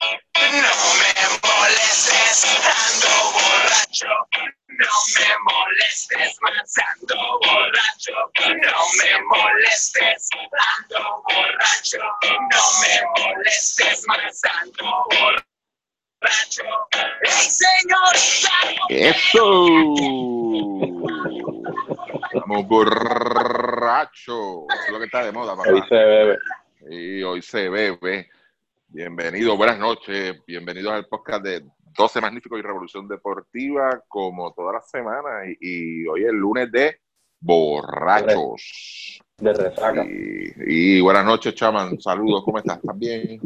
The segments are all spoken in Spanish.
No me molestes, ando borracho. No me molestes, más ando borracho. No me molestes, ando borracho. No me molestes, más ando borracho. ¡Ey, señorita! ¡Eso! Vamos borracho. Eso es lo que está de moda, papá. Ahí se bebe. Y hoy se bebe. Bienvenido, buenas noches. Bienvenidos al podcast de 12 Magníficos y Revolución Deportiva, como todas las semanas. Y, y hoy es el lunes de borrachos. De resaca. Y, y buenas noches, chaman. Saludos, ¿cómo estás? ¿Estás bien?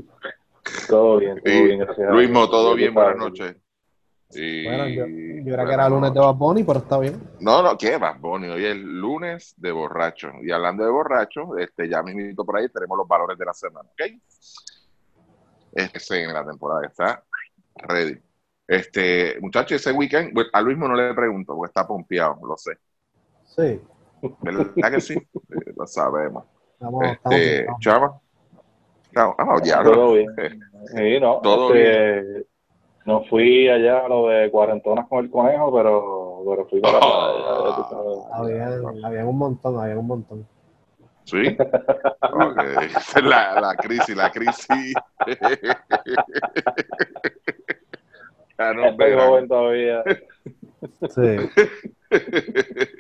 Todo bien, todo Y bien, gracias. Luismo, todo bien, buenas noches. Y- Bueno, yo, yo era que era lunes de. Bad Bunny, pero está bien. No, no, ¿qué va, Bonnie? Hoy es lunes de borracho. Y hablando de borracho, este, ya mismito por ahí tenemos los valores de la semana, ¿ok? Este en la temporada está ready. Este, muchachos, ese weekend, a Luis no le pregunto, porque está pompeado, lo sé. Sí. ¿Verdad que sí? Sí, lo sabemos. Estamos, Este, estamos. chava. No, ah, diablo. Todo bien. Eh, Sí, no, Todo este, No fui allá a lo de cuarentonas con el conejo, pero, pero fui para ya tú sabes. Había, había un montón, había un montón. ¿Sí? Esa es La, la crisis, la crisis. Ya nos Estoy joven todavía. Sí.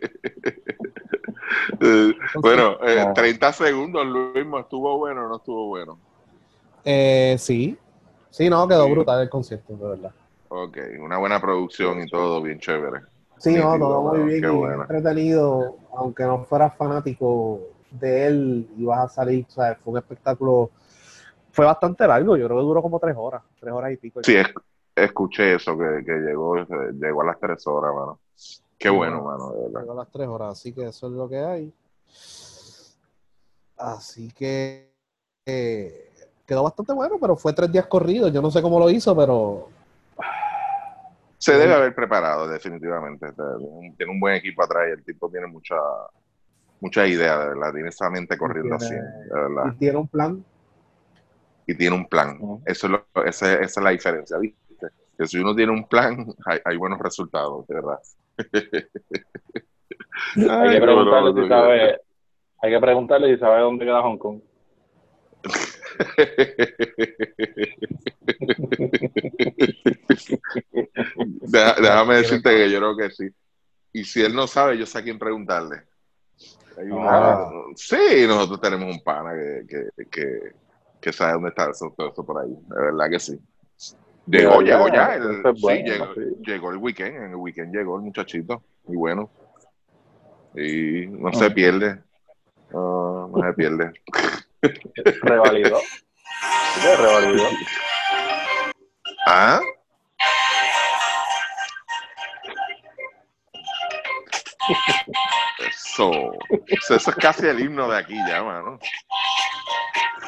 Eh, bueno, eh, Ah. 30 segundos, Luis, ¿estuvo bueno o no estuvo bueno? Eh, sí. Sí, no, quedó Sí. brutal el concierto, de verdad. Ok, una buena producción y todo bien chévere. Sí, no, todo muy bien qué y bueno. entretenido. Aunque no fueras fanático de él, ibas a salir, o sea, fue un espectáculo. Fue bastante largo, yo creo que duró como tres horas, tres horas y pico. Sí, es- escuché eso, que, que llegó, llegó a las 3 horas, mano. Qué bueno, mano, de verdad. Llegó a las tres horas, así que eso es lo que hay. Así que eh, quedó bastante bueno, pero fue tres días corridos. Yo no sé cómo lo hizo, pero Se debe haber preparado, definitivamente. Tiene un buen equipo atrás y el tipo tiene mucha mucha idea, de verdad. Tiene esa mente corriendo así, Tiene- de verdad. y tiene un plan. Y tiene un plan. Eso es lo- esa, esa es la diferencia, ¿viste? Que si uno tiene un plan, hay, hay buenos resultados, de verdad. Hay que preguntarle si sabe, hay que preguntarle si sabe dónde queda Hong Kong. Deja- déjame decirte que yo creo que sí. Y si él no sabe, yo sé a quién preguntarle. Hay Ah. Sí, nosotros tenemos un pana que, que, que, que sabe dónde está eso, todo eso por ahí. De verdad que sí. Llegó, Llegó ya, el- sí, llegó, sí. llegó el weekend. En el weekend llegó el muchachito. Y bueno. Y no se pierde. No, no se pierde. Revalidó. Sí, revalidó. ¿Ah? Eso, eso, eso es casi el himno de aquí ya, mano.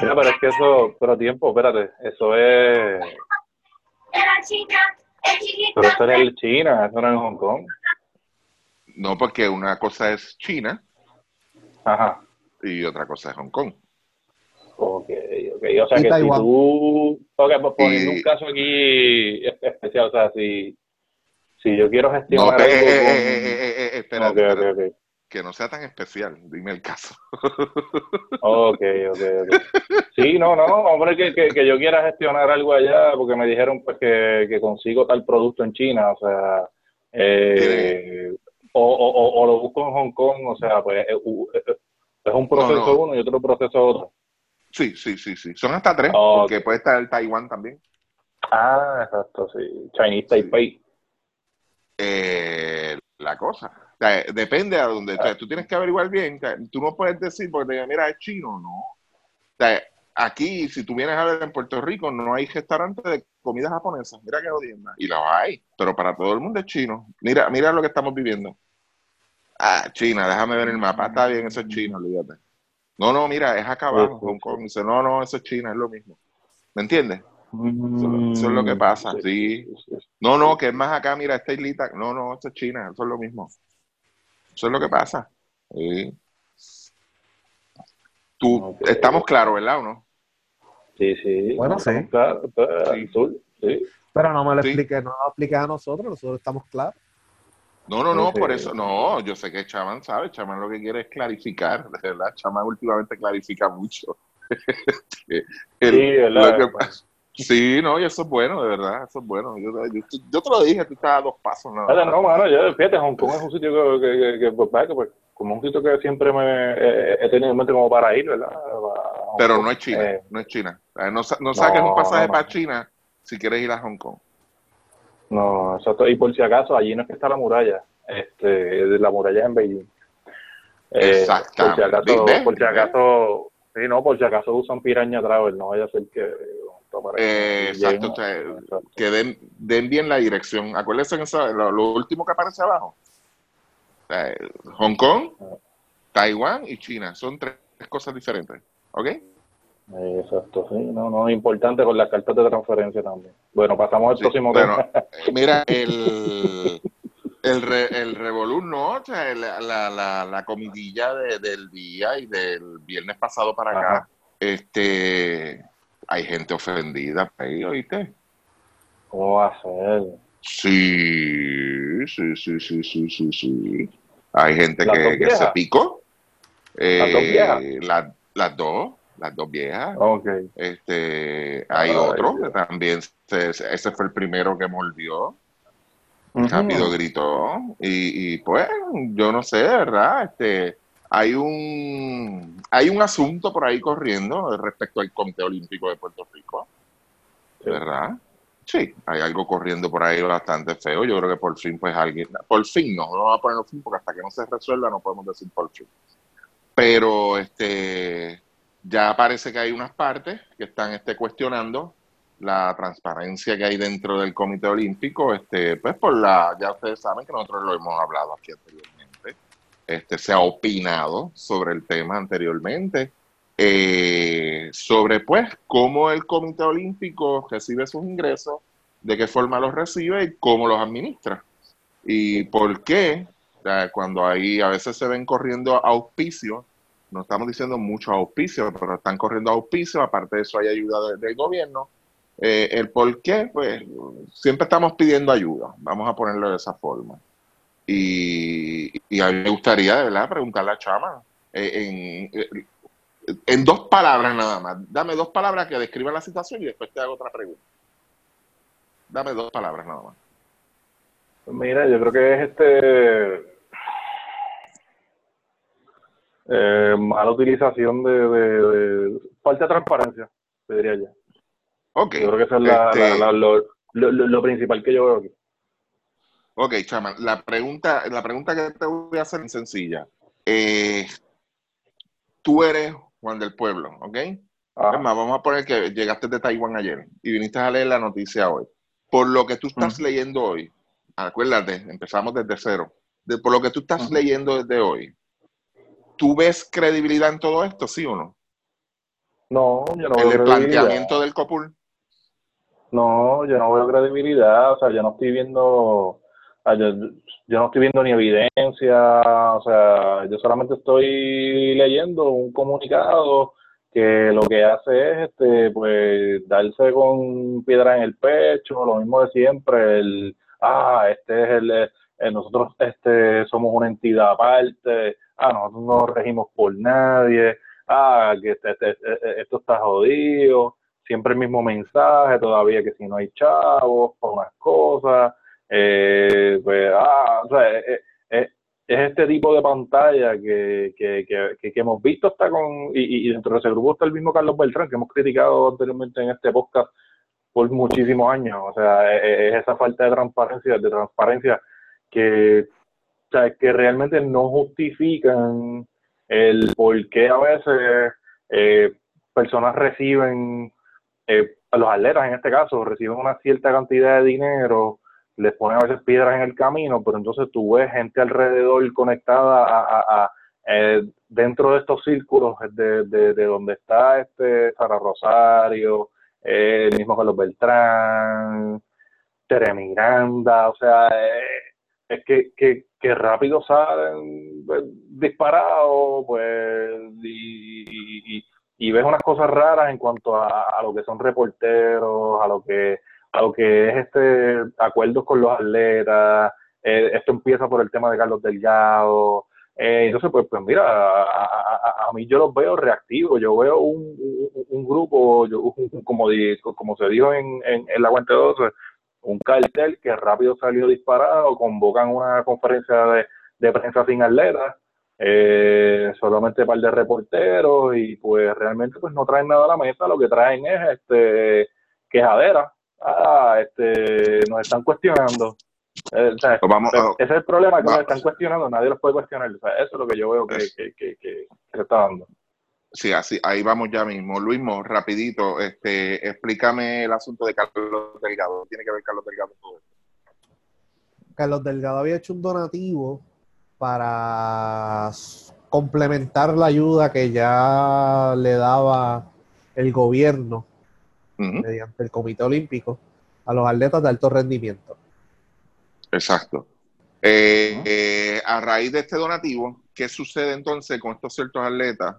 Mira, pero es que eso, pero tiempo, espérate, eso es, Era chiquita. pero eso es en China, eso no es en Hong Kong. No, porque una cosa es China Ajá. y otra cosa es Hong Kong. Ok, ok. O sea Y que si tú, ok, pues poniendo Y- un caso aquí especial, o sea, si, si yo quiero No, gestionar eh, algo eh, eh, eh, eh, eh, espérate, Ok, ok, espérate, ok. Que no sea tan especial, dime el caso. Ok, ok, ok. Sí, no, no, hombre, que, que, que yo quiera gestionar algo allá, porque me dijeron pues que, que consigo tal producto en China, o sea, eh, o, o, lo busco en Hong Kong, o sea, pues eh, eh, es un proceso No, no. uno y otro proceso otro. Sí, sí, sí, sí. Son hasta tres, porque puede estar el Taiwán también. Ah, exacto, sí. Chinese Taipei. eh, la cosa. O sea, depende a donde. o sea, tú tienes que averiguar bien. o sea, tú no puedes decir, porque te digan, mira, es chino, no. O sea, aquí, si tú vienes a ver en Puerto Rico, no hay restaurantes de comida japonesa. Mira qué jodienda. Y los hay, pero para todo el mundo es chino. Mira, mira lo que estamos viviendo. Ah, China, déjame ver el mapa. Está bien, eso es China, olvídate. No, no, mira, es acá abajo, Hong Kong. Dice, no, no, eso es China, es lo mismo. ¿Me entiendes? Eso, eso es lo que pasa, sí. sí. No, no, que es más acá, mira, esta islita. No, no, esto es China, eso es lo mismo. Eso es lo que pasa. Sí. Tú, estamos claros, ¿verdad o no? Sí, sí. Bueno, sí. Claro, pues, Sí. azul, sí. Pero no me lo Sí. explique, no lo explique a nosotros, nosotros estamos claros. No, no, no, Sí. por eso, no, yo sé que Chaman sabe, Chaman lo que quiere es clarificar, de verdad, Chaman últimamente clarifica mucho. El- Sí, ¿verdad? lo que pasa- sí, no, y eso es bueno, de verdad, eso es bueno. Yo, yo- yo te lo dije, tú estabas a dos pasos, más. no, mano, yo, fíjate, Hong Kong es un sitio que, que, que, que, pues, pues, como un sitio que siempre me eh, he tenido en mente como para ir, ¿verdad? Pero no es China, Eh, no es China. No, no saques No, un pasaje no. para China si quieres ir a Hong Kong. no, exacto. Y por si acaso, allí no es que está la muralla, este, la muralla es en Beijing. Eh, Exactamente. Por si acaso, por si acaso, sí, no, por si acaso usan piraña travel, no vaya a ser que... Eh, exacto, o sea, Exacto. Que den, den bien la dirección. Acuérdense que lo, lo último que aparece abajo. Eh, Hong Kong, Taiwán y China. Son tres cosas diferentes. ¿Ok? Eh, Exacto, sí, no, no, importante con las cartas de transferencia también. Bueno, pasamos al Sí, próximo bueno, tema. eh, mira, el, el, re- el Revolú, ¿no? O sea, el- la, la, la comidilla de- del día y del viernes pasado para acá, Ajá. este, hay gente ofendida ahí, ¿oíste? ¿Cómo va a ser? Sí, sí, sí, sí, sí, sí, sí. Hay gente ¿Las que, se picó. ¿Las dos Eh, viejas? la- las dos, las dos viejas. Ok. Este, hay Ay, otro Dios. que también, se- ese fue el primero que mordió. Ujú. rápido gritó y, y, pues yo no sé verdad este hay un hay un asunto por ahí corriendo respecto al Comité Olímpico de Puerto Rico. Verdad sí hay algo corriendo por ahí bastante feo. Yo creo que por fin pues alguien por fin no no vamos a ponerlo fin porque hasta que no se resuelva no podemos decir por fin. Pero este ya parece que hay unas partes que están este, cuestionando la transparencia que hay dentro del Comité Olímpico, este, pues por la, ya ustedes saben que nosotros lo hemos hablado aquí anteriormente, este, se ha opinado sobre el tema anteriormente, eh, sobre pues cómo el Comité Olímpico recibe sus ingresos, de qué forma los recibe y cómo los administra. Y por qué, cuando ahí a veces se ven corriendo auspicios, no estamos diciendo muchos auspicios, pero están corriendo auspicios, aparte de eso hay ayuda de- del gobierno. Eh, el por qué, pues siempre estamos pidiendo ayuda, vamos a ponerlo de esa forma. Y, y a mí me gustaría, de verdad, preguntarle a Chama, eh, en, eh, en dos palabras nada más, dame dos palabras que describan la situación y después te hago otra pregunta. Dame dos palabras nada más. Pues Mira, yo creo que es este eh, mala utilización de, de, de- falta de transparencia, te diría yo. Ok, Yo creo que eso es la, este- la- la- lo, lo, lo- lo principal que yo veo aquí. Ok, Chama, la pregunta, la pregunta que te voy a hacer es sencilla. Eh, tú eres Juan del Pueblo, ¿ok? Ajá. Es más, vamos a poner que llegaste de Taiwán ayer y viniste a leer la noticia hoy. Por lo que tú estás leyendo hoy, acuérdate, empezamos desde cero. De- por lo que tú estás leyendo desde hoy, ¿tú ves credibilidad en todo esto, sí o no? No, yo no En veo el planteamiento del COPUL. No, yo no veo credibilidad, o sea, yo no estoy viendo, sea, yo, yo no estoy viendo ni evidencia, o sea, yo solamente estoy leyendo un comunicado que lo que hace es, este, pues, darse con piedra en el pecho, lo mismo de siempre, el, ah, este es el, eh, nosotros, este, somos una entidad aparte, ah, nosotros no regimos por nadie, ah, que este- este- este- esto está jodido, siempre el mismo mensaje, todavía que si no hay chavos, por unas cosas, eh, pues, ah, o sea, es, es- es este tipo de pantalla que, que, que, que- hemos visto hasta con, y, y dentro de ese grupo está el mismo Carlos Beltrán, que hemos criticado anteriormente en este podcast por muchísimos años, o sea, es, es esa falta de transparencia, de transparencia que, o sea, que realmente no justifican el por qué a veces eh, personas reciben eh, los atletas en este caso reciben una cierta cantidad de dinero, les ponen a veces piedras en el camino, pero entonces tú ves gente alrededor conectada a, eh, dentro de estos círculos de, de, de donde está este Sara Rosario, eh, el mismo Carlos Beltrán, Tere Miranda, o sea, eh, es que, que, que rápido salen pues, disparados, pues, y, y- y ves unas cosas raras en cuanto a, a, lo que son reporteros, a lo que a lo que es este acuerdos con los atletas, eh, esto empieza por el tema de Carlos Delgado, eh, entonces pues, pues mira, a, a, mí yo los veo reactivos, yo veo un, un, grupo, yo, como, como se dijo en, en, en la Guante 12, un cartel que rápido salió disparado, convocan una conferencia de, de prensa sin atletas, eh, solamente un par de reporteros y pues realmente pues no traen nada a la mesa, lo que traen es este quejadera, ah, este, nos están cuestionando. Eh, vamos, ese es el problema que nos están cuestionando, nadie los puede cuestionar. eso es lo que yo veo que, que, que, que se está dando. Sí, así, ahí vamos ya mismo. Luismo, rapidito, este, explícame el asunto de Carlos Delgado. Tiene que ver Carlos Delgado todo Carlos Delgado había hecho un donativo para complementar la ayuda que ya le daba el gobierno mediante el Comité Olímpico a los atletas de alto rendimiento. Exacto. Eh, eh, a raíz de este donativo, ¿qué sucede entonces con estos ciertos atletas?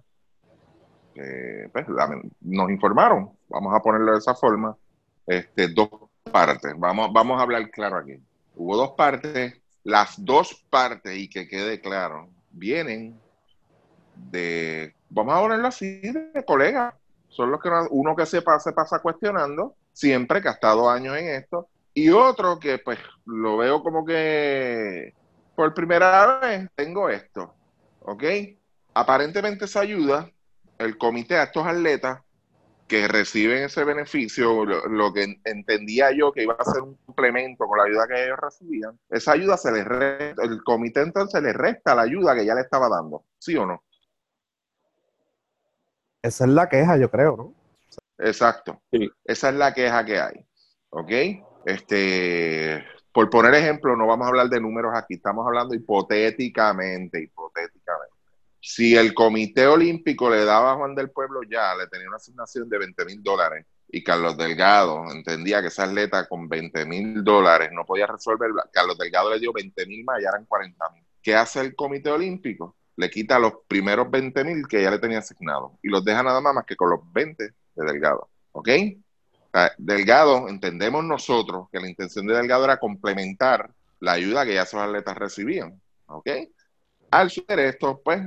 pues, nos informaron, vamos a ponerlo de esa forma, este, dos partes. Vamos, vamos a hablar claro aquí. Hubo dos partes, las dos partes, y que quede claro, vienen de, vamos a ponerlo así, de colegas. Son los que uno que se pasa, se cuestionando, siempre que ha estado años en esto, y otro que pues lo veo como que por primera vez tengo esto, ¿ok? Aparentemente esa ayuda el comité a estos atletas que reciben ese beneficio, lo, que entendía yo que iba a ser un complemento con la ayuda que ellos recibían, esa ayuda se les resta, el comité entonces le resta la ayuda que ya le estaba dando, ¿sí o no? Esa es la queja, yo creo, ¿no? Exacto. Esa es la queja que hay. ¿Ok? Este, por poner ejemplo, no vamos a hablar de números aquí, estamos hablando hipotéticamente, hipotéticamente si el Comité Olímpico le daba a Juan del Pueblo ya, le tenía una asignación de 20 mil dólares y Carlos Delgado entendía que esa atleta con 20 mil dólares no podía resolver, Carlos Delgado le dio 20 mil más, ya eran 40 mil. ¿Qué hace el Comité Olímpico? Le quita los primeros 20 mil que ya le tenía asignado y los deja nada más, más que con los 20 de Delgado. ¿Ok? Delgado, entendemos nosotros que la intención de Delgado era complementar la ayuda que ya esos atletas recibían. ¿Ok? Al ser esto, pues,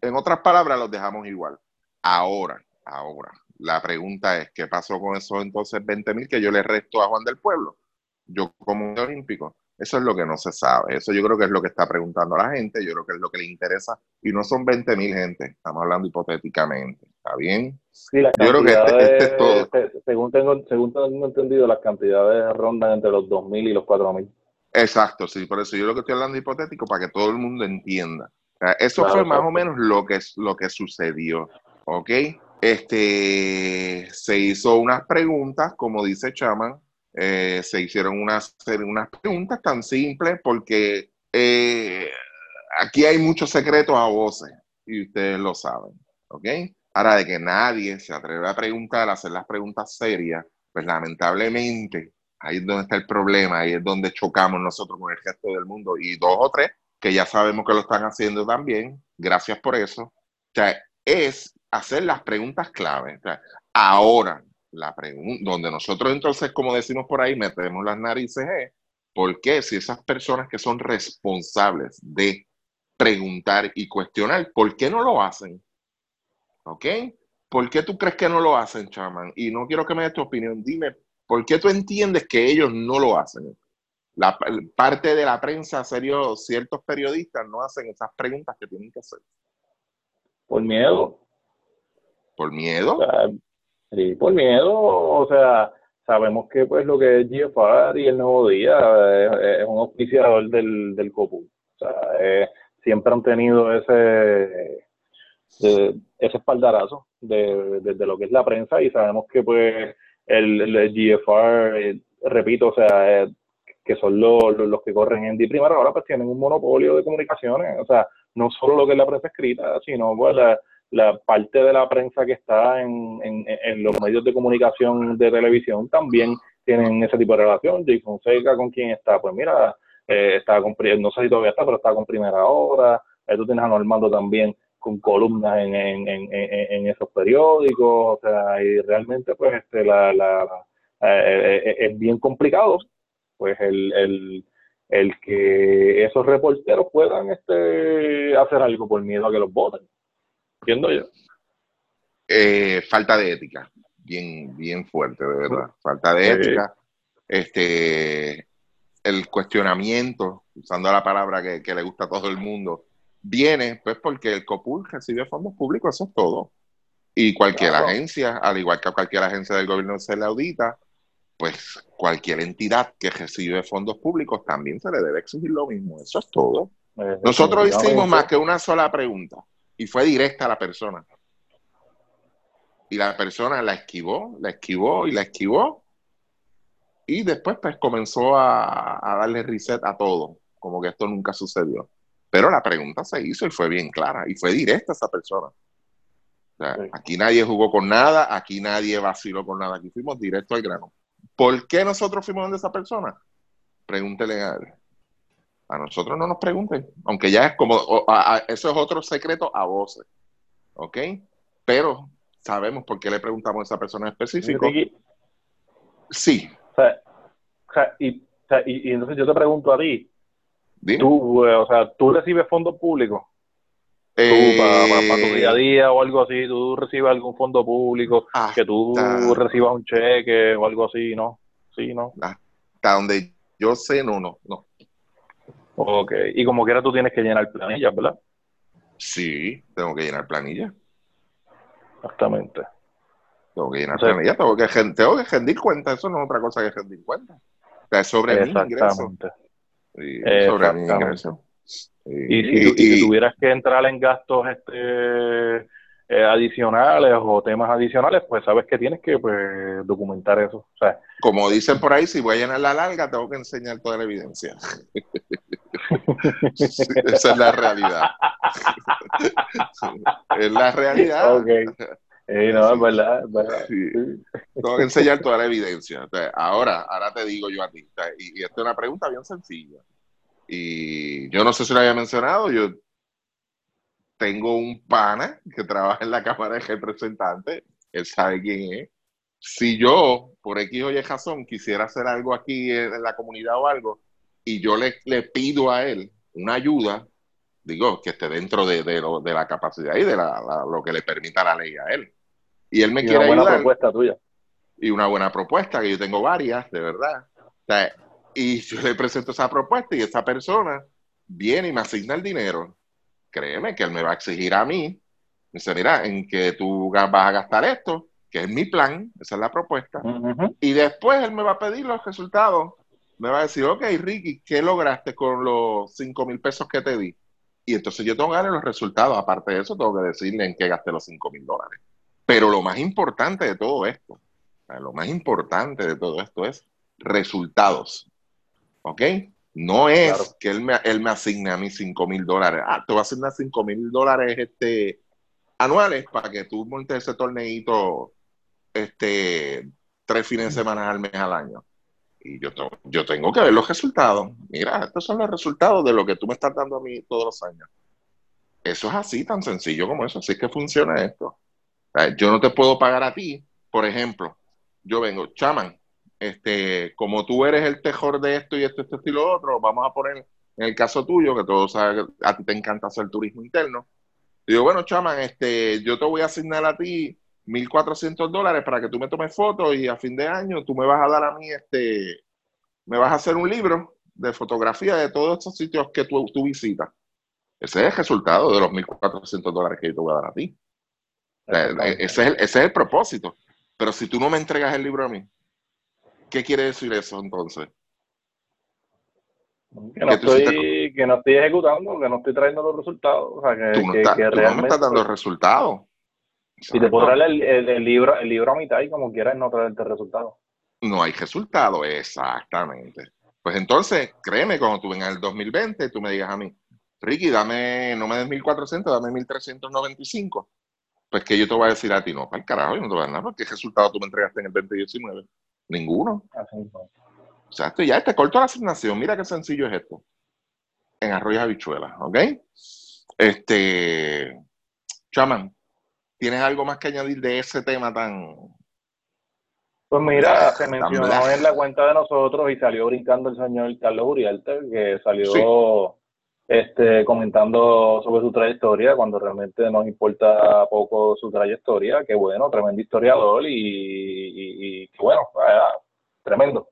en otras palabras, los dejamos igual. Ahora, ahora, la pregunta es, ¿qué pasó con esos entonces 20 mil que yo le resto a Juan del Pueblo? Yo como olímpico. Eso es lo que no se sabe. Eso yo creo que es lo que está preguntando la gente. Yo creo que es lo que le interesa. Y no son 20 mil gente. Estamos hablando hipotéticamente. ¿Está bien? Sí, yo creo que este, este, es todo. Según tengo, según tengo entendido, las cantidades rondan entre los 2 mil y los 4 mil. Exacto, sí, por eso yo lo que estoy hablando hipotético para que todo el mundo entienda. eso fue más o menos lo que, lo que sucedió, ¿ok? Este, se hizo unas preguntas, como dice Chaman, eh, se hicieron unas, unas preguntas tan simples porque eh, aquí hay muchos secretos a voces y ustedes lo saben, ¿ok? Ahora de que nadie se atreve a preguntar, a hacer las preguntas serias, pues lamentablemente Ahí es donde está el problema, ahí es donde chocamos nosotros con el resto del mundo. Y dos o tres que ya sabemos que lo están haciendo también, gracias por eso. O sea, es hacer las preguntas clave. ahora, la pregunta, donde nosotros entonces, como decimos por ahí, metemos las narices es, ¿por qué si esas personas que son responsables de preguntar y cuestionar, ¿por qué no lo hacen? ¿Ok? ¿Por qué tú crees que no lo hacen, Chaman? Y no quiero que me des tu opinión, dime ¿Por qué tú entiendes que ellos no lo hacen? La parte de la prensa, serio, ciertos periodistas no hacen esas preguntas que tienen que hacer. Por miedo. ¿Por miedo? Sí, por miedo. O sea, sabemos que pues lo que es GFR y el Nuevo Día es, un oficiador del, del COPU. O sea, eh, siempre han tenido ese, ese espaldarazo de, de, lo que es la prensa y sabemos que pues el, el GFR, eh, repito, o sea, eh, que son los, los, que corren en D primera ahora pues tienen un monopolio de comunicaciones, o sea, no solo lo que es la prensa escrita, sino pues la, la parte de la prensa que está en, en, los medios de comunicación de televisión también tienen ese tipo de relación. Jay Fonseca con quién está, pues mira, eh, está con, no sé si todavía está, pero está con primera hora, tú tienes a Normando también con columnas en, en, esos periódicos, o sea, y realmente pues este la, la eh, eh, es bien complicado pues el, el, el que esos reporteros puedan este hacer algo por miedo a que los voten. Entiendo yo. Eh, falta de ética, bien, bien fuerte, de verdad. Falta de ética. Este, el cuestionamiento, usando la palabra que, que, le gusta a todo el mundo, viene pues porque el COPUL recibe fondos públicos, eso es todo. Y cualquier agencia, al igual que cualquier agencia del gobierno se le audita, pues cualquier entidad que recibe fondos públicos también se le debe exigir lo mismo. Eso es todo. Eh, Nosotros hicimos más que una sola pregunta y fue directa a la persona. Y la persona la esquivó, la esquivó y la esquivó. Y después pues comenzó a, darle reset a todo, como que esto nunca sucedió. Pero la pregunta se hizo y fue bien clara y fue directa a esa persona. Aquí nadie jugó con nada, aquí nadie vaciló con nada, aquí fuimos directo al grano. ¿Por qué nosotros fuimos donde esa persona? Pregúntele a él. A nosotros no nos pregunten, aunque ya es como, eso es otro secreto a voces, ¿ok? Pero sabemos por qué le preguntamos a esa persona específica. Sí. y, y, entonces yo te pregunto a ti, tú, eh, o sea, tú recibes fondos públicos tú para, tu día a día o algo así, tú recibes algún fondo público, que tú recibas un cheque o algo así, ¿no? Sí, ¿no? Hasta donde yo sé, no, no, no. Ok, y como quiera tú tienes que llenar planillas, ¿verdad? Sí, tengo que llenar planillas. Exactamente. Tengo que llenar planillas, tengo que, tengo que rendir cuenta, eso no es otra cosa que rendir cuenta. O sea, es sobre mi ingreso. sobre mi ingreso. Y, si, tuvieras que entrar en gastos este, eh, adicionales o temas adicionales, pues sabes que tienes que pues, documentar eso. O sea, Como dicen por ahí, si voy a llenar la larga, tengo que enseñar toda la evidencia. esa es la realidad. es la realidad. Okay. no, es verdad, Tengo que enseñar toda la evidencia. ahora, ahora te digo yo a ti, y, y esta es una pregunta bien sencilla. Y yo no sé si lo había mencionado, yo tengo un pana que trabaja en la Cámara de Representantes, él sabe quién es. Si yo, por X o Y razón, quisiera hacer algo aquí en la comunidad o algo, y yo le, le pido a él una ayuda, digo, que esté dentro de, de, lo, de la capacidad y de la, lo que le permita la ley a él. Y él me y quiere una buena propuesta tuya. Y una buena propuesta, que yo tengo varias, de verdad. O sea, y yo le presento esa propuesta y esa persona viene y me asigna el dinero. Créeme que él me va a exigir a mí. Me dice, mira, en que tú vas a gastar esto, que es mi plan, esa es la propuesta. Y después él me va a pedir los resultados. Me va a decir, ok, Ricky, ¿qué lograste con los 5 mil pesos que te di? Y entonces yo tengo que darle los resultados. Aparte de eso, tengo que decirle en qué gasté los 5 mil dólares. Pero lo más importante de todo esto, lo más importante de todo esto es resultados. ¿ok? No es que él me, él me asigne a mí 5 mil dólares. Ah, te voy a asignar 5 mil dólares este, anuales para que tú montes ese torneito este, tres fines de semana al mes al año. Y yo, yo tengo que ver los resultados. Mira, estos son los resultados de lo que tú me estás dando a mí todos los años. Eso es así, tan sencillo como eso. Así es que funciona esto. Yo no te puedo pagar a ti, por ejemplo, yo vengo, chaman, este, como tú eres el tejor de esto y esto, esto, y lo otro, vamos a poner en el caso tuyo, que todos saben que a ti te encanta hacer turismo interno. Digo, bueno, chaman, este, yo te voy a asignar a ti 1.400 dólares para que tú me tomes fotos y a fin de año tú me vas a dar a mí, este, me vas a hacer un libro de fotografía de todos estos sitios que tú, tú visitas. Ese es el resultado de los 1.400 dólares que yo te voy a dar a ti. Ese es, el, ese es el propósito. Pero si tú no me entregas el libro a mí, ¿Qué quiere decir eso entonces? Que no, estoy, que no estoy ejecutando, que no estoy trayendo los resultados. O sea, que, tú no, me estás dando resultados. Y te puedo traer el, libro, el libro a mitad y como quieras no traerte resultados. No hay resultado, exactamente. Pues entonces, créeme, cuando tú vengas en el 2020, tú me digas a mí, Ricky, dame, no me des 1400, dame 1395. Pues que yo te voy a decir a ti, no, para el carajo, yo no te voy a dar nada, porque ¿qué resultado tú me entregaste en el 2019? Ninguno. O sea, esto ya te corto la asignación. Mira qué sencillo es esto. En arroyo habichuelas, ¿ok? Este. Chaman, ¿tienes algo más que añadir de ese tema tan... Pues mira, se mencionó en la cuenta de nosotros y salió brincando el señor Carlos Uriarte, que salió este, comentando sobre su trayectoria, cuando realmente nos importa poco su trayectoria. Qué bueno, tremendo historiador y, y, bueno, ah, tremendo.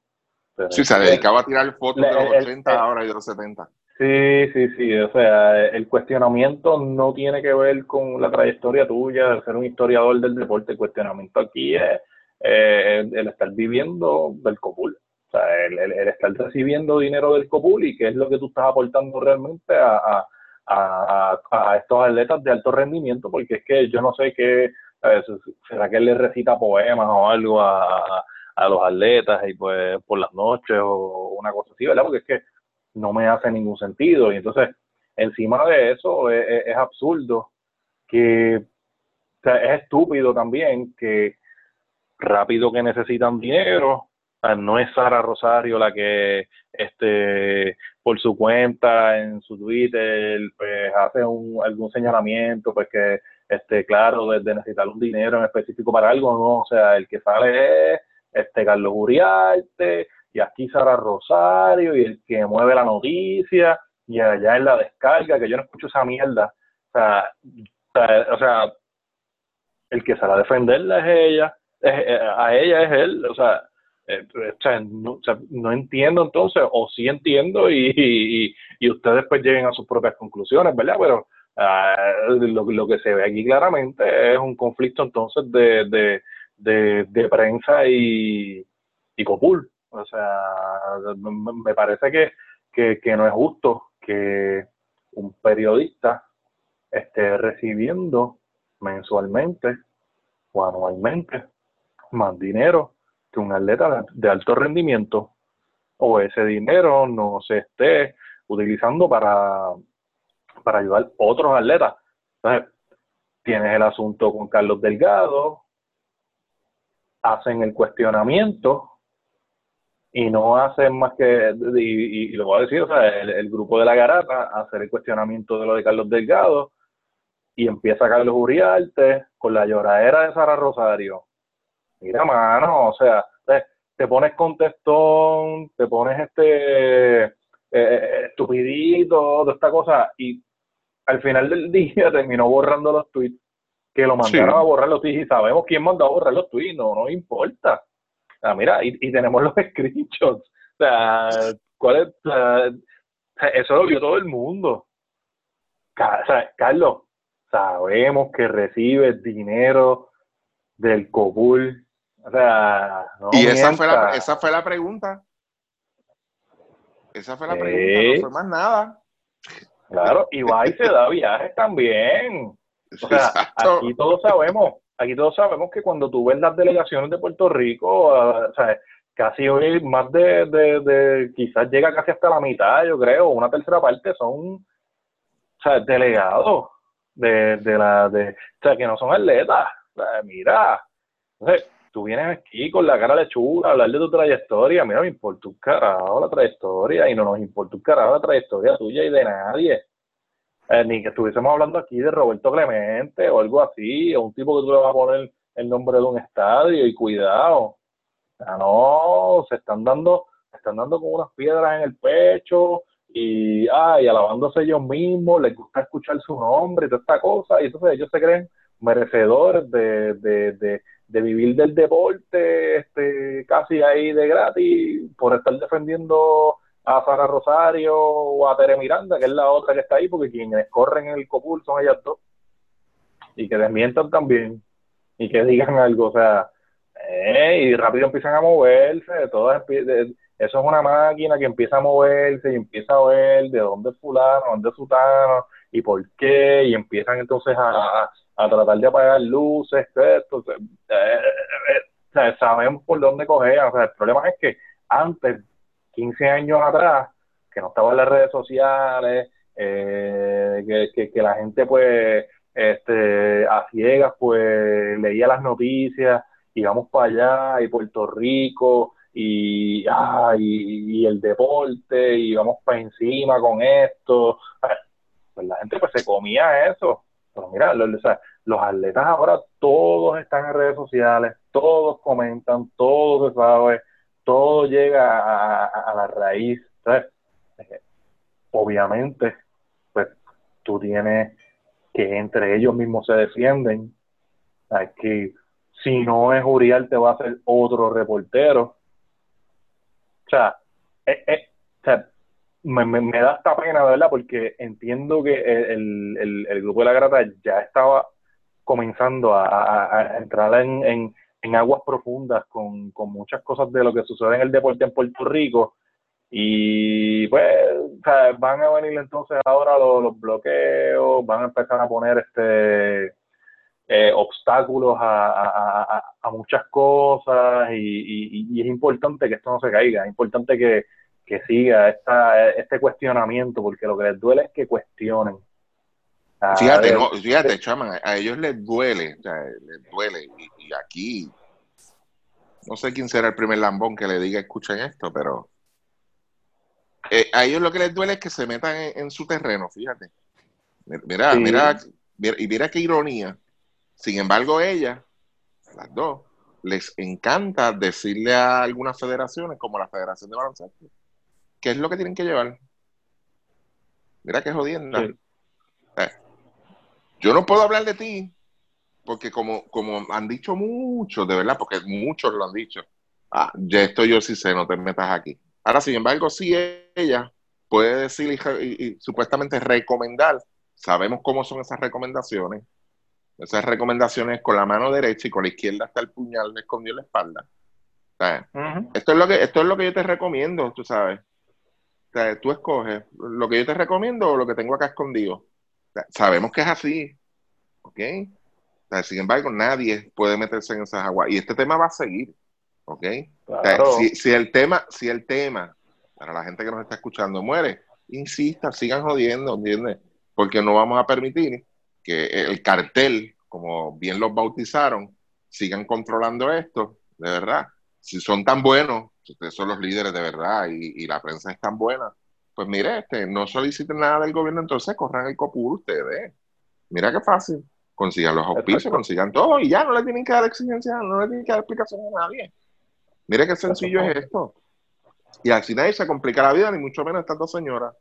Sí, se dedicaba a tirar fotos de los El- el- 80 ahora y de los 70. Sí, sí, sí, o sea, el cuestionamiento no tiene que ver con la trayectoria tuya de ser un historiador del deporte, el cuestionamiento aquí es eh, el estar viviendo del COPUL, o sea, el, el- estar recibiendo dinero del COPUL y qué es lo que tú estás aportando realmente a, a, a, estos atletas de alto rendimiento, porque es que yo no sé qué, será que él le recita poemas o algo a, los atletas y pues por las noches o una cosa así, ¿verdad? Porque es que no me hace ningún sentido. Y entonces, encima de eso, es, es- es absurdo que, o sea, es estúpido también que rápido que necesitan dinero, no es Sara Rosario la que, este, por su cuenta, en su Twitter, pues hace un, algún señalamiento, pues que, este, claro, de, necesitar un dinero en específico para algo, no, o sea, el que sale es, este, Carlos Uriarte, y aquí Sara Rosario, y el que mueve la noticia, y allá en la descarga, que yo no escucho esa mierda. O sea, o sea, el que sale a defenderla es ella, eh, a ella es él, o sea, eh, no, entiendo entonces, o sí entiendo, y, y, ustedes pues lleguen a sus propias conclusiones, ¿verdad? Pero ah, lo, lo que se ve aquí claramente es un conflicto entonces de, de, de, de prensa y, y Copul. O sea, me parece que, que, que no es justo que un periodista esté recibiendo mensualmente o anualmente más dinero que un atleta de alto rendimiento o ese dinero no se esté utilizando para, para ayudar a otros atletas. Entonces, tienes el asunto con Carlos Delgado, hacen el cuestionamiento y no hacen más que, y, lo voy a decir, o sea, el, el grupo de la garata hacer el cuestionamiento de lo de Carlos Delgado y empieza Carlos Uriarte con la lloradera de Sara Rosario. Mira, mano, o sea, te, pones contestón, te pones este eh, eh, estupidito, toda esta cosa, y al final del día terminó borrando los tweets, que lo mandaron Sí. a borrar los tweets y sabemos quién mandó a borrar los tweets, no nos importa. Ah, mira, y, y tenemos los screenshots. O sea, ¿cuál es? o sea, eso lo vio todo el mundo. O sea, Carlos, sabemos que recibes dinero del Cobul. O sea, no y esa fue, la, esa fue la pregunta. Esa fue la Sí. pregunta, no fue más nada. Claro, y va y se da viajes también. O sea, Exacto. aquí todos sabemos, aquí todos sabemos que cuando tú ves las delegaciones de Puerto Rico, ah, o sea, casi hoy más de, de, de, quizás llega casi hasta la mitad, yo creo, una tercera parte son, o sea, delegados de, de la, de, o sea, que no son atletas. O sea, mira, entonces, tú vienes aquí con la cara lechuga a hablar de tu trayectoria, mira, me importa un carajo la trayectoria y no nos importa un carajo la trayectoria tuya y de nadie. Eh, ni que estuviésemos hablando aquí de Roberto Clemente o algo así, o un tipo que tú le vas a poner el nombre de un estadio y cuidado. No, se están dando, se están dando con unas piedras en el pecho y, ay, alabándose ellos mismos, les gusta escuchar su nombre y toda esta cosa, y entonces ellos se creen merecedores de, de, de, de vivir del deporte este, casi ahí de gratis por estar defendiendo a Sara Rosario o a Tere Miranda, que es la otra que está ahí, porque quienes corren en el copul son ellas dos. Y que desmientan también. Y que digan algo, o sea, eh, y rápido empiezan a moverse, todas eso es una máquina que empieza a moverse y empieza a ver de dónde es fulano, dónde es sutano y por qué, y empiezan entonces a, a, tratar de apagar luces, esto, eh, eh, sea, sabemos por dónde coger, o sea, el problema es que antes 15 años atrás, que no estaban las redes sociales, eh, que, que, que la gente pues este, a ciegas pues leía las noticias y vamos para allá y Puerto Rico y, ah, y, y el deporte y vamos para encima con esto. Pues la gente pues se comía eso Pero mira, lo- o sea, los atletas ahora todos están en redes sociales, todos comentan, todo se sabe, todo llega a, a- la raíz. ¿sabes? Obviamente, pues tú tienes que entre ellos mismos se defienden. Hay que, si no es Uriel, te va a ser otro reportero. O sea, eh, eh, o sea, me, me, me da esta pena, ¿verdad? Porque entiendo que el, grupo de la grata ya estaba comenzando a, entrar en, aguas profundas con, muchas cosas de lo que sucede en el deporte en Puerto Rico. Y pues, o sea, van a venir entonces ahora los, bloqueos, van a empezar a poner este eh, obstáculos a, muchas cosas y es importante que esto no se caiga, es importante que, que siga esta, este cuestionamiento, porque lo que les duele es que cuestionen. A Fíjate, ver, no, fíjate, chaman, a ellos les duele, o sea, les duele. Y, y aquí, no sé quién será el primer lambón que le diga escuchen esto, pero eh, a ellos lo que les duele es que se metan en, en su terreno, fíjate. Mira, Sí. mira, mira, y mira qué ironía. Sin embargo, ellas, las dos, les encanta decirle a algunas federaciones, como la Federación de Baloncesto, qué es lo que tienen que llevar. Mira qué jodienda. Sí. Eh, Yo no puedo hablar de ti, porque como, como han dicho muchos, de verdad, porque muchos lo han dicho, ah, ya esto yo sí sé, no te metas aquí. Ahora, sin embargo, sí ella puede decir y, re- y- y supuestamente recomendar, sabemos cómo son esas recomendaciones, esas recomendaciones con la mano derecha y con la izquierda hasta el puñal le escondió la espalda. Ujú. esto es lo que, esto es lo que yo te recomiendo, tú sabes. O sea, tú escoges lo que yo te recomiendo o lo que tengo acá escondido. O sea, sabemos que es así, ¿ok? O sea, sin embargo, nadie puede meterse en esas aguas. Y este tema va a seguir, ¿ok? Claro. si, si el tema, si el tema, para la gente que nos está escuchando, muere, insista, sigan jodiendo, ¿entiendes? Porque no vamos a permitir que el cartel, como bien los bautizaron, sigan controlando esto, de verdad. Si son tan buenos, ustedes son los líderes de verdad y, y la prensa es tan buena, pues mire, este, no soliciten nada del gobierno, entonces corran el copur ustedes. Mira qué fácil. Consigan los auspicios, consigan todo y ya no le tienen que dar exigencias, no le tienen que dar explicaciones a nadie. Mire qué sencillo es esto. Y así nadie se complica la vida, ni mucho menos estas dos señoras.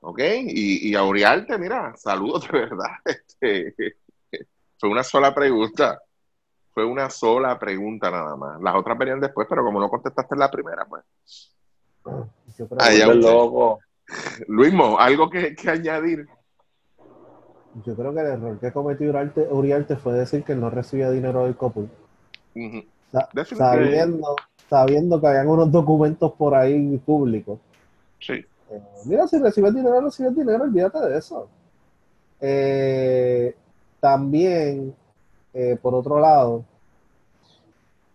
¿Ok? Y, y a Uriarte, mira, saludos de verdad. Este, fue una sola pregunta. Fue una sola pregunta nada más. Las otras venían después, pero como no contestaste en la primera, pues. Ah, usted. loco. Luismo, algo que, que añadir. yo creo que el error que cometió Uriarte, Uriarte fue decir que no recibía dinero del COPUL. Definitivamente. sabiendo, sabiendo que habían unos documentos por ahí públicos. Sí. Eh, mira, si recibes dinero, recibes dinero, olvídate de eso. Eh, también, eh, por otro lado,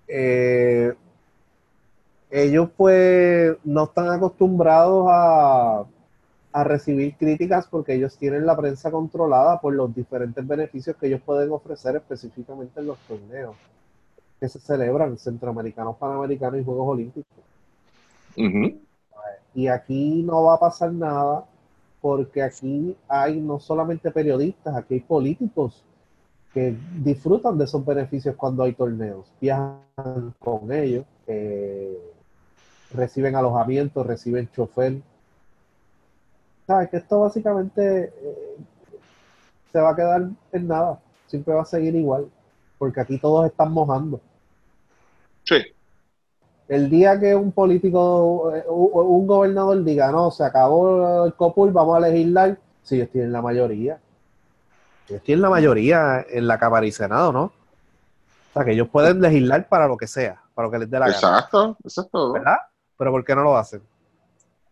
eh, ellos pues no están acostumbrados a, a recibir críticas porque ellos tienen la prensa controlada por los diferentes beneficios que ellos pueden ofrecer específicamente en los torneos que se celebran, centroamericanos, panamericanos y Juegos Olímpicos. Y aquí no va a pasar nada porque aquí hay no solamente periodistas, aquí hay políticos que disfrutan de esos beneficios cuando hay torneos. Viajan con ellos, eh, reciben alojamiento, reciben chofer. ¿Sabes? Que esto básicamente eh, se va a quedar en nada. Siempre va a seguir igual. Porque aquí todos están mojando. Sí. El día que un político, eh, un un gobernador diga, no, se acabó el COPUL, vamos a legislar, si ellos tienen la mayoría. Ellos tienen la mayoría en la Cámara y Senado, ¿no? O sea, que ellos pueden legislar para lo que sea, para lo que les dé la gana, Exacto. Eso es todo. ¿verdad? Pero ¿por qué no lo hacen?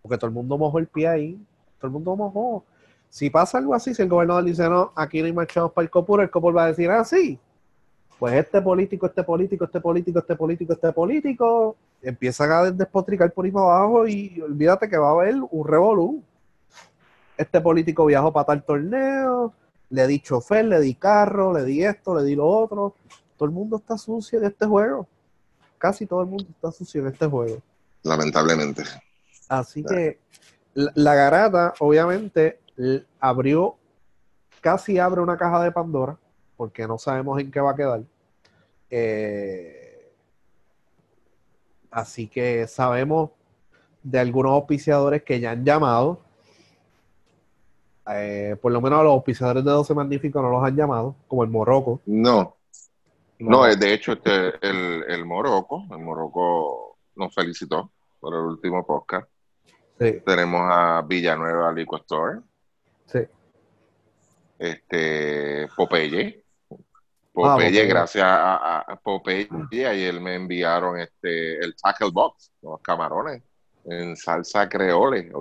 Porque todo el mundo mojó el pie ahí, todo el mundo mojó. Si pasa algo así, si el gobernador dice, no, aquí no hay marchados para el COPUL, el COPUL va a decir, ah, sí, pues este político, este político, este político, este político, este político, empiezan a despotricar por ahí para abajo y olvídate que va a haber un revolú. Este político viajó para tal torneo, le di chofer, le di carro, le di esto, le di lo otro. Todo el mundo está sucio en este juego. Casi todo el mundo está sucio en este juego. Lamentablemente. Así que la, la garata, obviamente, abrió casi abre una caja de Pandora, porque no sabemos en qué va a quedar. Eh, así que sabemos de algunos auspiciadores que ya han llamado. Eh, por lo menos a los auspiciadores de 12 Magníficos no los han llamado, como el Morocco. No, no, eh, de hecho, este, el, el Morocco, el Morocco nos felicitó por el último podcast. Sí, Tenemos a Villanueva Liquor Store, sí. este, Popeye. Ah, Popeye, Popeye. gracias a, a- Popeye, ayer me enviaron este, el tackle box, los camarones, en salsa creole.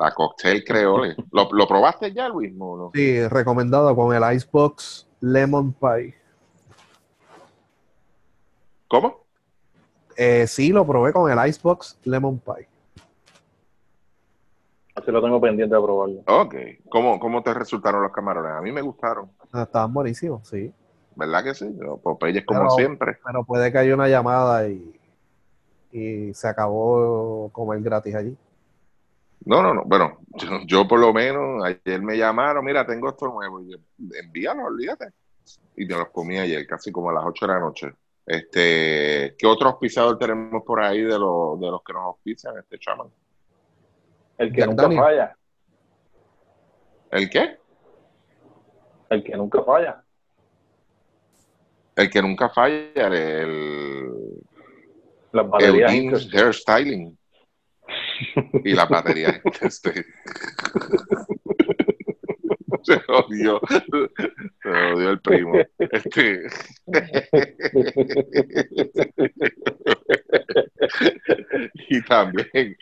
La cocktail creole. ¿Lo, lo probaste ya, Luis? Sí, recomendado con el Icebox Lemon Pie. ¿Cómo? Eh, sí, lo probé con el Icebox Lemon Pie. Así lo tengo pendiente de probarlo. Ok. ¿Cómo, ¿Cómo te resultaron los camarones? A mí me gustaron. Ah, Estaban buenísimos, sí. ¿Verdad que sí? Los Popeyes como Pero- siempre. Pero puede que haya una llamada y, y se acabó comer gratis allí. No, no, no. Bueno, yo, yo por lo menos, ayer me llamaron, mira, tengo esto nuevo. Y yo, envíalo, olvídate. Y me los comí ayer, casi como a las 8 de la noche. Este, ¿qué otro auspiciador tenemos por ahí de, los de los que nos auspician, este chaman? El que Jack nunca Daniel. falla. ¿El qué? El que nunca falla. El que nunca falla, el Las. Eugene's Hairstyling. Y la batería. Este. Se odió. Se odió el primo. Este. y también,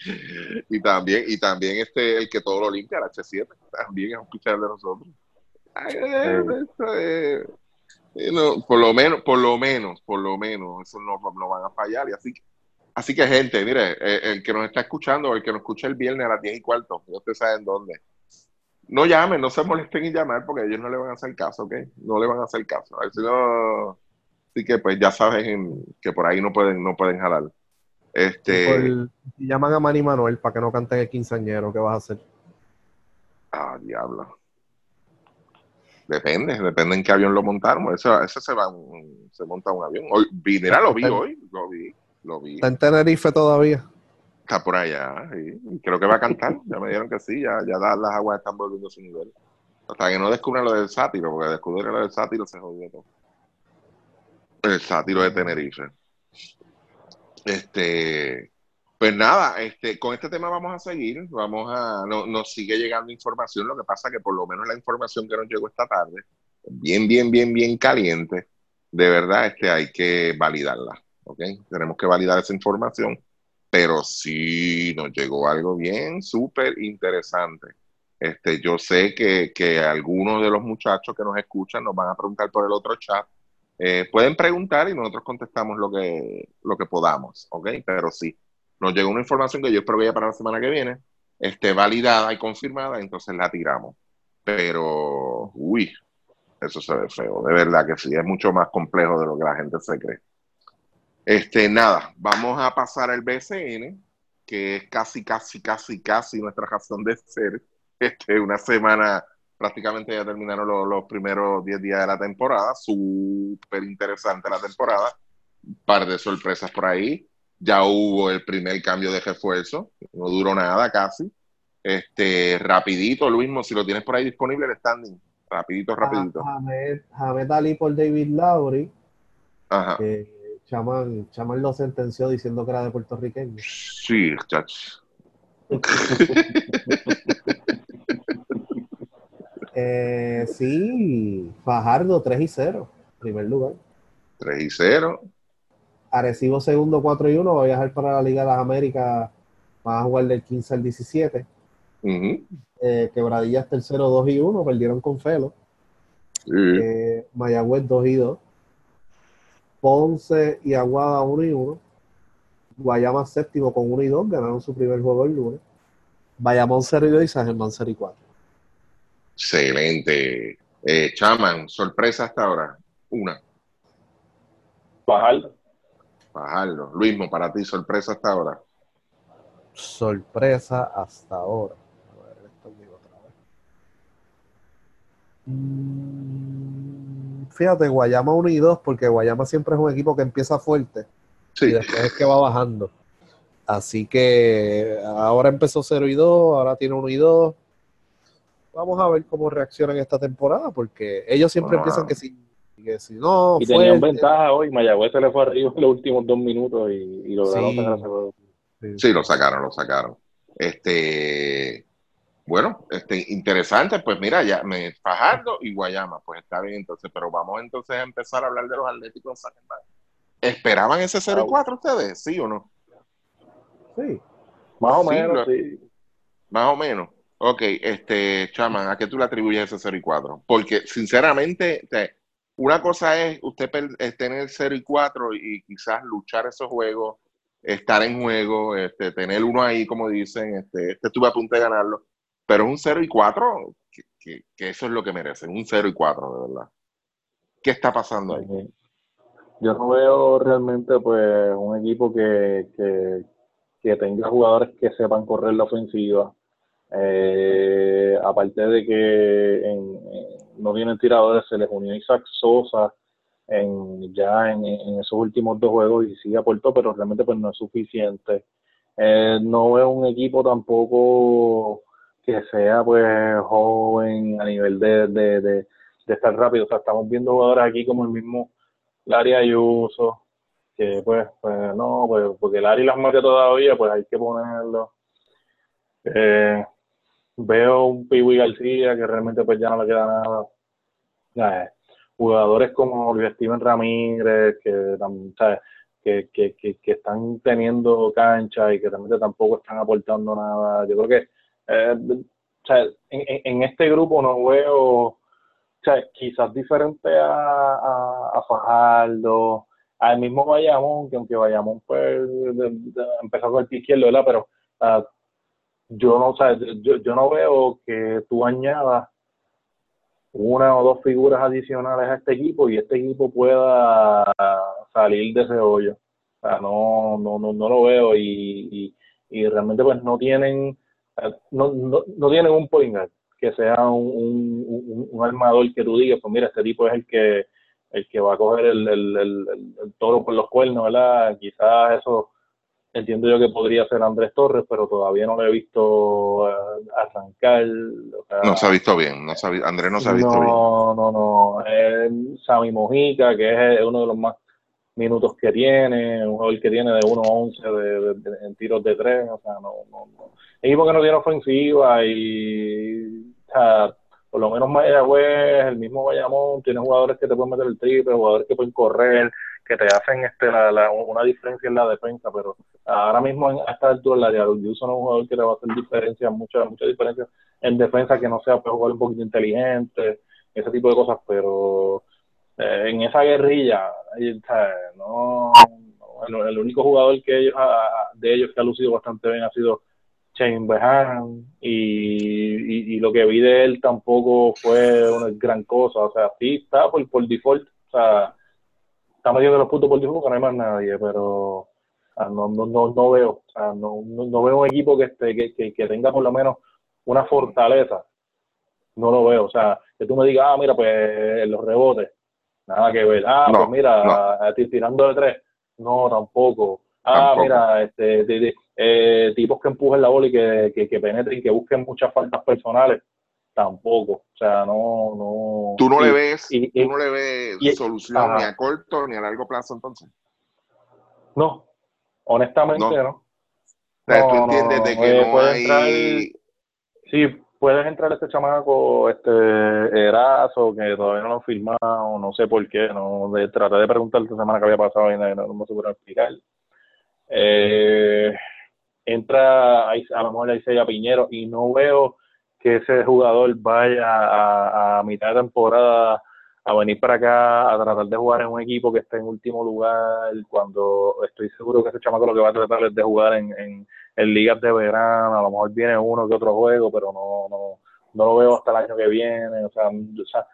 y también, y también este, el que todo lo limpia, el H7, también es un pichar de nosotros. Ay, eh, eh, no, por lo menos, por lo menos, por lo menos, eso no, no van a fallar. Y así, que- así que, gente, mire, eh, el que nos está escuchando, el que nos escucha el viernes a las 10 y cuarto, ya ustedes saben dónde. No llamen, no se molesten en llamar porque ellos no le van a hacer caso, ¿ok? No le van a hacer caso. No- Así que, pues, ya saben que por ahí no pueden, no pueden jalar. Este, llaman a Manny Manuel para que no canten el quinceañero, ¿qué vas a hacer? ah, diablo. Depende, depende en qué avión lo montaron. Eso, eso se va, un- se monta un avión. Hoy, mira, lo vi hoy, lo vi, lo vi. ¿Está en Tenerife todavía? Está por allá, sí. Creo que va a cantar. Ya me dijeron que sí, ya, ya la- las aguas están volviendo a su nivel. Hasta que no descubran lo del sátiro, porque descubrir lo del sátiro se jodió todo. El sátiro de Tenerife. Este, pues nada, este, con este tema vamos a seguir, vamos a, no, nos sigue llegando información, lo que pasa que por lo menos la información que nos llegó esta tarde, bien, bien, bien, bien caliente, de verdad, este, hay que validarla, Tenemos que validar esa información pero sí nos llegó algo bien súper interesante. Este, yo sé que, que algunos de los muchachos que nos escuchan nos van a preguntar por el otro chat. Eh, pueden preguntar y nosotros contestamos lo que, lo que podamos, ¿ok? Pero sí, nos llegó una información que yo espero para la semana que viene esté validada y confirmada, entonces la tiramos. Pero, uy, eso se ve feo, de verdad que sí, es mucho más complejo de lo que la gente se cree. Este, nada, vamos a pasar al BCN, que es casi, casi, casi, casi nuestra razón de ser. Este, una semana, prácticamente ya terminaron los, los primeros 10 días de la temporada, súper interesante la temporada, un par de sorpresas por ahí, ya hubo el primer cambio de refuerzo, no duró nada casi. Este, rapidito, Luismo, si lo tienes por ahí disponible el standing, rapidito, rapidito. Ah, Hamed Ali por David Lowry. Ajá. Chaman, Chaman lo sentenció diciendo que era de puertorriqueño. Sí, chacho. Eh, sí, Fajardo 3 y 0, primer lugar. 3 y 0. Arecibo segundo 4 y 1, va a viajar para la Liga de las Américas, va a jugar del 15 al 17. Ujú. Eh, Quebradillas tercero 2 y 1, perdieron con Felo. Eh, Mayagüez 2 y 2. Ponce y Aguada 1 y 1. Guayama séptimo con 1 y 2, ganaron su primer juego el lunes. Bayamón 0 y 2 y San Germán 0 y 4. Excelente. Eh, Chaman, sorpresa hasta ahora. Una. Bajarlo. Bajarlo. Luismo, para ti, sorpresa hasta ahora. Sorpresa hasta ahora. A ver, esto digo otra vez. Mm, Fíjate, Guayama 1 y 2, porque Guayama siempre es un equipo que empieza fuerte y después es que va bajando. Así que ahora empezó 0 y 2, ahora tiene 1 y 2. Vamos a ver cómo reaccionan esta temporada, porque ellos siempre Bueno, empiezan que si, que si no, Y tenían fuerte. ventaja hoy. Mayagüez se le fue arriba en los últimos dos minutos y, y lograron sacar sí, lo sacaron, lo sacaron. Este, bueno, este, interesante, pues mira, ya me Fajardo y Guayama, pues está bien entonces, pero vamos entonces a empezar a hablar de los Atléticos de San Germán. ¿Esperaban ese 0 y 4 ustedes? ¿Sí o no? Sí. Más o Sí, menos, lo- sí. Más o menos. Ok, este, Chaman, ¿a qué tú le atribuyes ese 0 y 4? Porque, sinceramente, te- una cosa es usted per- es tener 0 y 4 y quizás luchar esos juegos, estar en juego, este, tener uno ahí, como dicen, este, este estuve a punto de ganarlo, pero un 0 y 4, que, que- eso es lo que merecen, un 0 y 4, de verdad. ¿Qué está pasando ahí? Eh, Yo no veo realmente pues un equipo que, que, que tenga jugadores que sepan correr la ofensiva. Eh, aparte de que no tienen tiradores, se les unió Isaac Sosa en, ya en, en esos últimos dos juegos y sí aportó, pero realmente pues no es suficiente. Eh, no veo un equipo tampoco que sea pues joven a nivel de, de, de, de estar rápido. O sea, estamos viendo jugadores aquí como el mismo Larry Ayuso, que pues, pues no, pues porque Larry las mete todavía, pues hay que ponerlo. Eh, veo un Piwi García que realmente pues ya no le queda nada. Eh, jugadores como Steven Ramírez, que, tam- ¿sabes? Que, que, que, que están teniendo cancha y que realmente tampoco están aportando nada. Yo creo que eh, sea, en, en- este grupo no veo o sea, quizás diferente a, a, Fajardo, al mismo Bayamón, que aunque Bayamón pues empezó con el pie izquierdo, ¿verdad? Pero ah, yo no, o yo, yo no veo que tú añadas una o dos figuras adicionales a este equipo y este equipo pueda salir de ese hoyo. O sea, no, no, no, no lo veo y, y, y realmente pues no tienen, no, no, no tienen un point guard que sea un, un, armador que tú digas, pues mira, este tipo es el que el que va a coger el, el, el, toro por los cuernos, ¿verdad? Quizás eso entiendo yo que podría ser Andrés Torres, pero todavía no lo he visto eh, arrancar. o sea, No se ha visto bien, no se ha Andrés no se ha visto bien. no, no, no. Eh, Sammy Mojica, que es uno de los más minutos que tiene, un jugador que tiene de 1 a 11 de, de- en tiros de 3, o sea, no, no, no. Equipo que no tiene ofensiva y, o sea, por lo menos Mayagüez, el mismo Bayamón, tiene jugadores que te pueden meter el triple, jugadores que pueden correr, que te hacen este la, la- una diferencia en la defensa, pero ahora mismo en- a esta altura la de Ayuso no un jugador que te va a hacer diferencia, mucha, mucha diferencia en defensa que no sea pues, jugar un poquito inteligente, ese tipo de cosas, pero eh, en esa guerrilla, no, el, único jugador que ellos, de ellos que ha lucido bastante bien ha sido Shane Behan y, y, lo que vi de él tampoco fue una gran cosa, o sea, sí está por, por default, o sea, está metiendo los puntos por default porque no hay más nadie, pero no, no, no, no veo, o sea, no, no veo un equipo que, esté, que, que, que tenga por lo menos una fortaleza, no lo veo, o sea, que tú me digas, ah, mira, pues los rebotes, nada que ver, ah, No, pues mira, ti- tirando de tres, no, tampoco, ah, Tampoco. mira, este, de- de- eh, tipos que empujen la bola y que, que, que penetren, que busquen muchas faltas personales, tampoco, o sea, no, no. Tú no y- le ves, y- y- tú no le ves solución ni a corto ni a largo plazo entonces. No, honestamente No. no. O sea, No, tú no, entiendes no, de que eh, no hay entrar- Sí, puedes entrar este chamaco, este Erazo, que todavía no lo han firmado, no sé por qué, no de, traté de preguntar esta semana que había pasado y no, no me supieron explicar. Eh, entra ahí- a lo mejor Isaiah Piñero y no veo que ese jugador vaya a, a mitad de temporada a venir para acá a tratar de jugar en un equipo que esté en último lugar cuando estoy seguro que ese chamaco lo que va a tratar es de jugar en, en, en ligas de verano, a lo mejor viene uno que otro juego, pero no, no, no lo veo hasta el año que viene, o sea, o sea,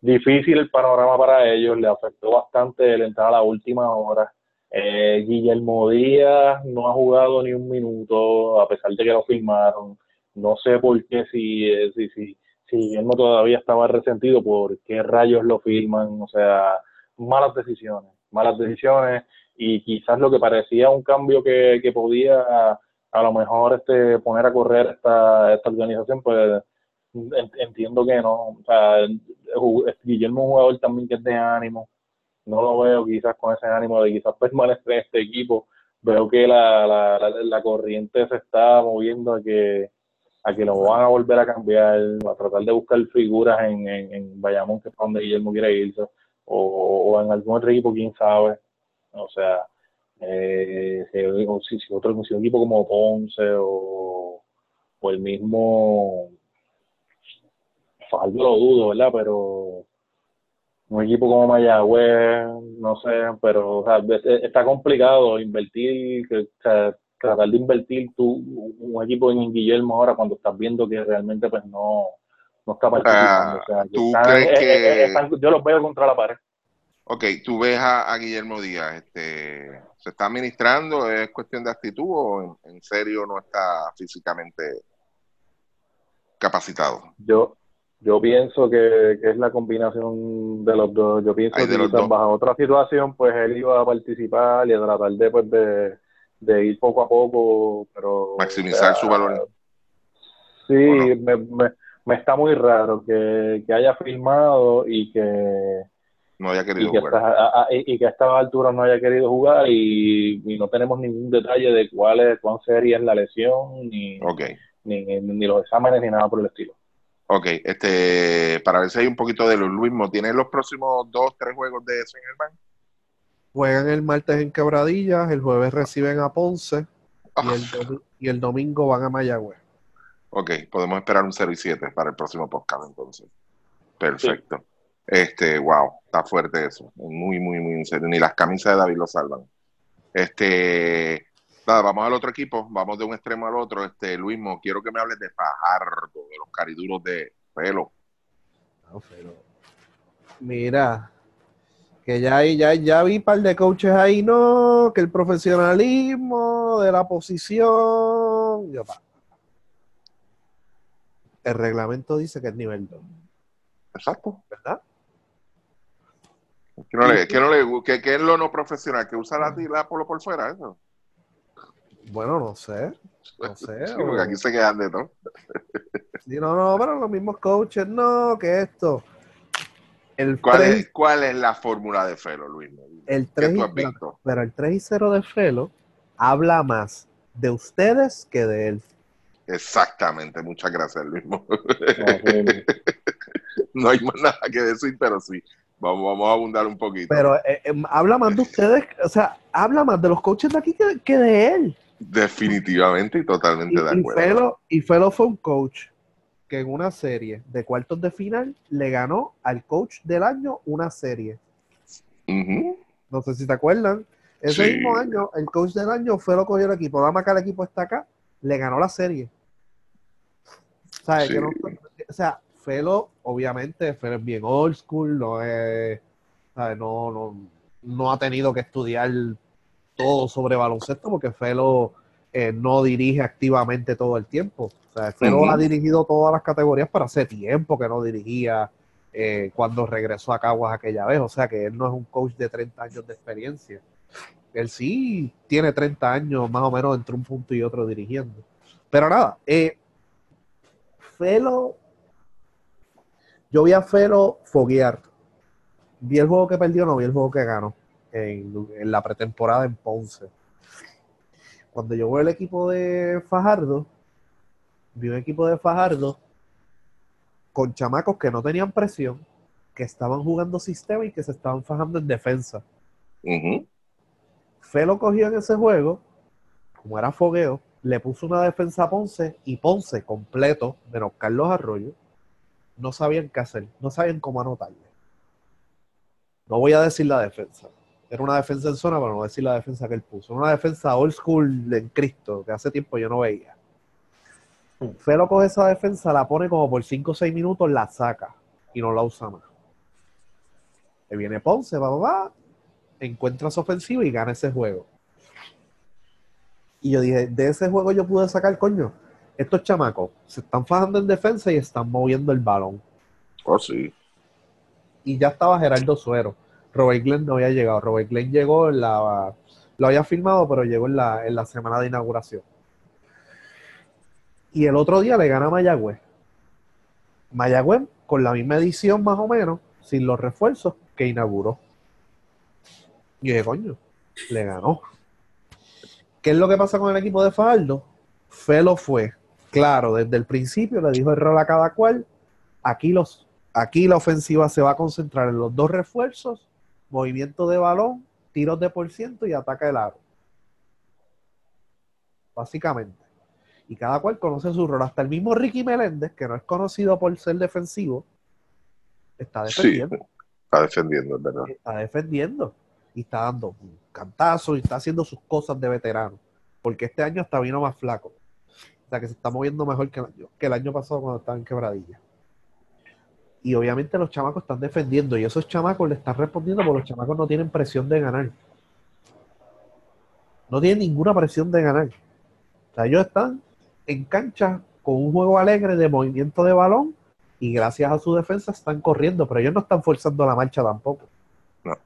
difícil el panorama para ellos, le afectó bastante el entrar a la última hora. Eh, Guillermo Díaz no ha jugado ni un minuto, a pesar de que lo firmaron. No sé por qué, si, eh, si, si, si Guillermo todavía estaba resentido por qué rayos lo firman, o sea, malas decisiones, malas decisiones y quizás lo que parecía un cambio que, que podía a lo mejor este poner a correr esta, esta organización, pues entiendo que no. O sea, Guillermo es un jugador también que es de ánimo. No lo veo quizás con ese ánimo de quizás permanecer en este equipo. Veo que la, la, la, corriente se está moviendo a que a que lo van a volver a cambiar, a tratar de buscar figuras en, en, en Bayamón, que es donde Guillermo quiere irse, o, o en algún otro equipo, quién sabe. O sea, eh, si, si, otro si un equipo como Ponce o, o el mismo Faldo lo dudo, ¿verdad? Pero un equipo como Mayagüez, no sé, pero o sea, está complicado invertir, o sea, tratar de invertir tú, un equipo en Guillermo ahora cuando estás viendo que realmente pues no, no está participando. ¿tú crees que... yo los veo contra la pared. Ok, tú ves a, Guillermo Díaz, este, ¿se está administrando? ¿Es cuestión de actitud o en, serio no está físicamente capacitado? Yo yo pienso que, es la combinación de los dos. Yo pienso que bajo otra situación, pues él iba a participar y a tratar de, pues, de, ir poco a poco, pero... Maximizar su valor. Sí, me, me, me, está muy raro que, que haya firmado y que no haya querido y que jugar. a, y que a esta altura no haya querido jugar y, no tenemos ningún detalle de cuál es, cuán seria es la lesión, ni, ni, ni, los exámenes, ni nada por el estilo. Ok, este, para ver si hay un poquito de los Luismo, ¿tienen los próximos dos, tres juegos de San Germán? Juegan el martes en Quebradillas, el jueves reciben a Ponce y, el, ah. y el domingo van a Mayagüez. Ok, podemos esperar un 0 y 7 para el próximo podcast entonces. Perfecto. Este, wow, está fuerte eso. Muy, muy, muy en serio. Ni las camisas de David lo salvan. Este, nada, vamos al otro equipo, vamos de un extremo al otro. Este, Luismo, quiero que me hables de Fajardo, de los cariduros de Felo. Mira, que ya, ya, ya vi un par de coaches ahí, no, que el profesionalismo de la posición. El reglamento dice que es nivel 2. Exacto. ¿Verdad? ¿Qué, no le, que no le, que, es lo no profesional? ¿Que usa la, la polo por fuera? Eso. Bueno, no sé. No sé. porque aquí se quedan de todo. sí, no, no, pero los mismos coaches, no, que esto. El ¿Cuál, es, ¿Cuál es la fórmula de Felo, Luis? El 3 pero, el 3 y 0 de Felo habla más de ustedes que de él. Exactamente, muchas gracias, Luis. no hay más nada que decir, pero sí. Vamos, vamos a abundar un poquito. Pero eh, eh, habla más de ustedes, o sea, habla más de los coaches de aquí que, de él. Definitivamente y totalmente de acuerdo. Y Felo, fue un coach que en una serie de cuartos de final le ganó al coach del año una serie. No sé si te acuerdan. Ese mismo año, el coach del año fue lo cogió el equipo. Dama que el equipo está acá, le ganó la serie. o sea, Felo, obviamente, Felo es bien old school, no, es, no, no, ha tenido que estudiar todo sobre baloncesto porque Felo eh, no dirige activamente todo el tiempo. O sea, Felo ha dirigido todas las categorías para hace tiempo que no dirigía eh, cuando regresó a Caguas aquella vez. O sea, que él no es un coach de 30 años de experiencia. Él sí tiene 30 años más o menos entre un punto y otro dirigiendo. Pero nada, eh, Felo yo vi a Felo foguear. Vi el juego que perdió, no vi el juego que ganó en, la pretemporada en Ponce. Cuando yo veo el equipo de Fajardo, vi un equipo de Fajardo con chamacos que no tenían presión, que estaban jugando sistema y que se estaban fajando en defensa. Felo cogió en ese juego, como era fogueo, le puso una defensa a Ponce y Ponce completo, menos Carlos Arroyo, no sabían qué hacer, no sabían cómo anotarle. No voy a decir la defensa. Era una defensa en zona, pero no voy a decir la defensa que él puso. Una defensa old school en Cristo, que hace tiempo yo no veía. Felo coge esa defensa, la pone como por 5 o 6 minutos, la saca y no la usa más. Le viene Ponce, va, va, va, encuentra su ofensiva y gana ese juego. Y yo dije, de ese juego yo pude sacar, coño, estos chamacos se están fajando en defensa y están moviendo el balón. Oh, sí. Y ya estaba Gerardo Suero. Robert Glenn no había llegado. Robert Glenn llegó en la. Lo había firmado, pero llegó en la, en la semana de inauguración. Y el otro día le gana a Mayagüez. Mayagüez con la misma edición más o menos, sin los refuerzos que inauguró. Y dije, coño, le ganó. ¿Qué es lo que pasa con el equipo de Fajardo? Felo fue, claro, desde el principio le dijo el rol a cada cual. Aquí, los, aquí la ofensiva se va a concentrar en los dos refuerzos, movimiento de balón, tiros de por ciento y ataque del aro. Básicamente. Y cada cual conoce su rol. Hasta el mismo Ricky Meléndez, que no es conocido por ser defensivo, está defendiendo. Sí, está defendiendo, es verdad. Está defendiendo. Y está dando un cantazo y está haciendo sus cosas de veterano. Porque este año hasta vino más flaco. O sea que se está moviendo mejor que el año, que el año pasado cuando estaba en quebradilla. Y obviamente los chamacos están defendiendo y esos chamacos le están respondiendo porque los chamacos no tienen presión de ganar. No tienen ninguna presión de ganar. O sea, ellos están en cancha con un juego alegre de movimiento de balón y gracias a su defensa están corriendo, pero ellos no están forzando la marcha tampoco. No.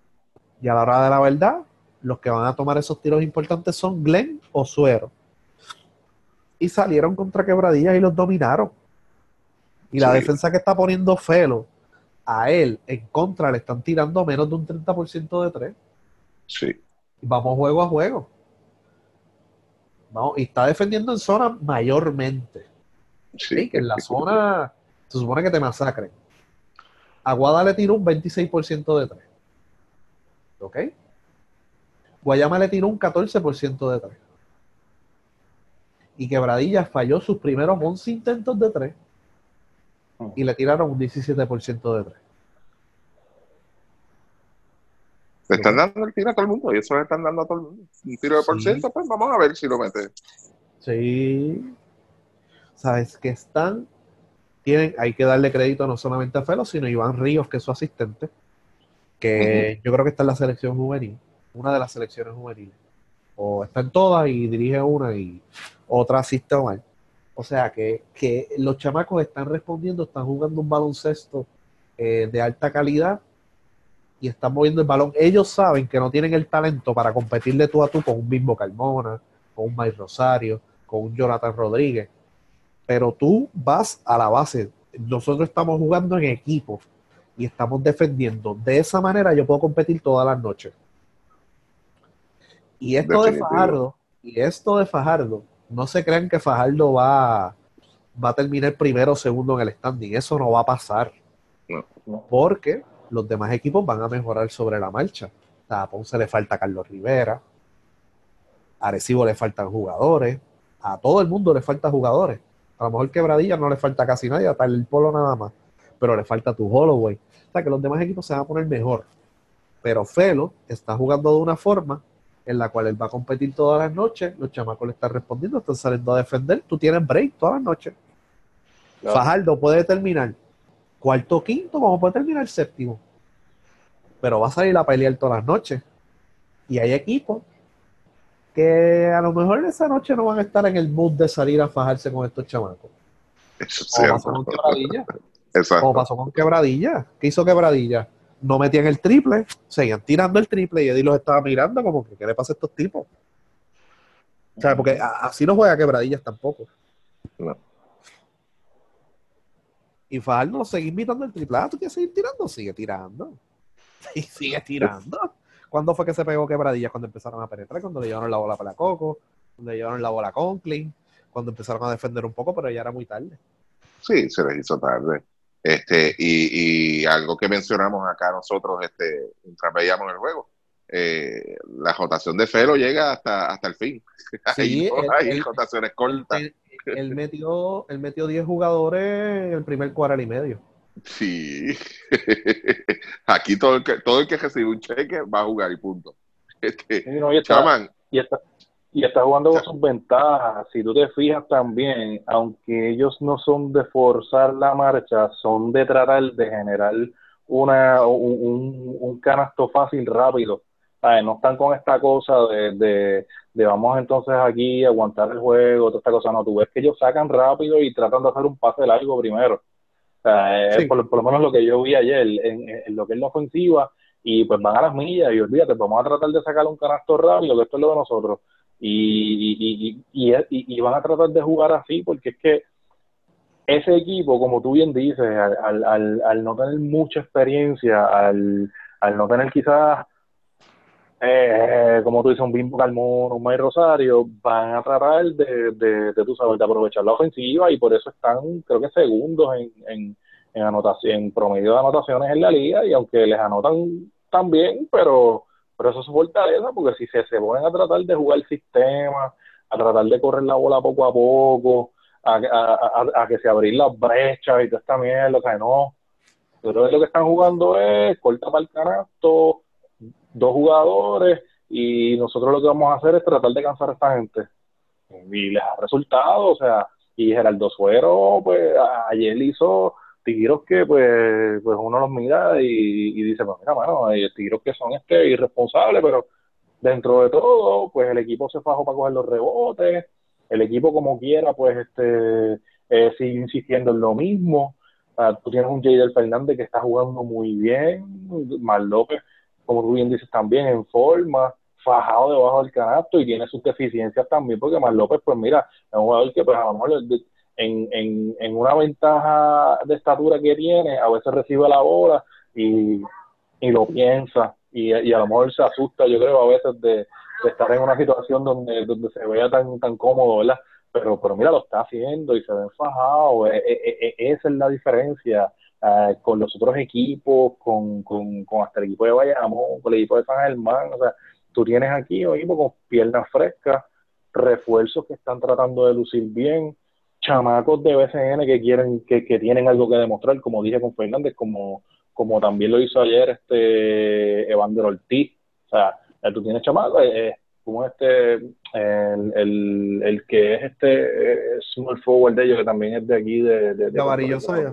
Y a la hora de la verdad, los que van a tomar esos tiros importantes son Glenn o Suero. Y salieron contra quebradillas y los dominaron. Y la Sí. defensa que está poniendo Felo a él en contra le están tirando menos de un 30% de tres. Sí. Y Vamos juego a juego. Vamos, y está defendiendo en zona mayormente. Sí, Sí, que en la zona se supone que te masacren. Aguada le tiró un 26% de 3. ¿Ok? Guayama le tiró un 14% de 3. Y Quebradilla falló sus primeros 11 intentos de 3 y le tiraron un 17% de 3. Le están dando el tiro a todo el mundo y eso le están dando a todo el mundo. Un tiro de por Sí. ciento, pues vamos a ver si lo mete. Sí. Sabes que están. Tienen, hay que darle crédito no solamente a Felo, sino a Iván Ríos, que es su asistente. Que yo creo que está en la selección juvenil. Una de las selecciones juveniles. O está en todas y dirige una y otra asiste. O sea que, que los chamacos están respondiendo, están jugando un baloncesto eh, de alta calidad y están moviendo el balón. Ellos saben que no tienen el talento para competirle tú a tú con un Bimbo Carmona, con un Mike Rosario, con un Jonathan Rodríguez. Pero tú vas a la base. Nosotros estamos jugando en equipo y estamos defendiendo. De esa manera yo puedo competir todas las noches. Y esto de. Fajardo, y esto de Fajardo, no se crean que Fajardo va, va a terminar primero o segundo en el standing. Eso no va a pasar. No, no. Porque los demás equipos van a mejorar sobre la marcha. A Ponce le falta Carlos Rivera, a Arecibo le faltan jugadores, a todo el mundo le faltan jugadores. A lo mejor Quebradilla no le falta casi nadie, hasta el Polo nada más, pero le falta tu Holloway. O sea, que los demás equipos se van a poner mejor. Pero Felo está jugando de una forma en la cual él va a competir todas las noches, los chamacos le están respondiendo, están saliendo a defender, tú tienes break todas las noches. Claro. Fajardo puede terminar cuarto quinto, como puede terminar séptimo. Pero va a salir a pelear todas las noches. Y hay equipos que a lo mejor esa noche no van a estar en el mood de salir a fajarse con estos chamacos. Eso es Como pasó con. Quebradilla. Exacto. Como pasó con Quebradilla. ¿Qué hizo Quebradilla? No metían el triple, seguían tirando el triple y Eddie los estaba mirando como que ¿qué le pasa a estos tipos? O sea, porque así no juega Quebradillas tampoco. No. Y Fajardo sigue invitando el triple. Ah, ¿tú quieres seguir tirando? Sigue tirando. Y sigue tirando. ¿Cuándo fue que se pegó Quebradillas? Cuando empezaron a penetrar, cuando le llevaron la bola para Coco, cuando le llevaron la bola a Conklin, cuando empezaron a defender un poco, pero ya era muy tarde. Sí, se les hizo tarde. Este, y, y algo que mencionamos acá nosotros, este, mientras veíamos el juego, eh, la rotación de Felo llega hasta, hasta el fin. Sí, hay, no él- hay él- rotaciones cortas. Él, él metió, él metió 10 jugadores en el primer cuadro y medio. Sí. Aquí todo el que, todo el que recibe un cheque va a jugar y punto. Este, Sí, no, y, está, chaman, y, está, y está jugando con sus ventajas. Si tú te fijas también, aunque ellos no son de forzar la marcha, son de tratar de generar una, un, un- canasto fácil, rápido, ¿sabes? No están con esta cosa de, de, de vamos entonces aquí a aguantar el juego, toda esta cosa. No, tú ves que ellos sacan rápido y tratan de hacer un pase largo primero. Sí. por, por lo menos lo que yo vi ayer en, en lo que es la ofensiva y pues van a las millas y olvídate, vamos a tratar de sacar un canasto rápido, que esto es lo de nosotros. Y, y, y, y, van a tratar de jugar así porque es que ese equipo, como tú bien dices, al, al, al, no tener mucha experiencia, al, al no tener quizás, eh, como tú dices, un Bimbo Carmón, un May Rosario, van a tratar de, de, de, tú sabes, de aprovechar la ofensiva y por eso están, creo que segundos en, en, en, anotación, en promedio de anotaciones en la liga y aunque les anotan también, pero, pero eso es fortaleza porque si se, se ponen a tratar de jugar el sistema, a tratar de correr la bola poco a poco, a, a, a, que se abrir las brechas y toda esta mierda, o sea, no. Yo creo lo que están jugando es corta para el canasto, dos jugadores, y nosotros lo que vamos a hacer es tratar de cansar a esta gente. Y les ha resultado, o sea, y Geraldo Suero, pues ayer hizo tiros que pues, pues uno los mira y, y dice, pues mira, mano, hay tiros que son este irresponsables, pero dentro de todo, pues el equipo se fajó para coger los rebotes, el equipo como quiera, pues este eh, sigue insistiendo en lo mismo. Ah, tú tienes un Jader Fernández que está jugando muy bien, Mar López, como tú bien dices, también en forma, fajado debajo del canasto y tiene sus deficiencias también, porque Mar López, pues mira, es un jugador que pues a lo mejor en, en, en una ventaja de estatura que tiene, a veces recibe la bola y, y lo piensa y, y a lo mejor se asusta, yo creo, a veces de, de estar en una situación donde, donde se vea tan, tan cómodo, ¿verdad? Pero, pero mira, lo está haciendo y se ve enfajado. E- e- e- esa es la diferencia eh, con los otros equipos, con, con, con hasta el equipo de Bayamón, con el equipo de San Germán. O sea, tú tienes aquí un equipo con piernas frescas, refuerzos que están tratando de lucir bien, chamacos de BCN que quieren, que, que tienen algo que demostrar, como dije con Fernández, como, como también lo hizo ayer este Evander Ortiz. O sea, eh, tú tienes chamacos, eh, eh, como este, el, el, el que es este eh, small forward de ellos, que también es de aquí, de... de, de. Saya.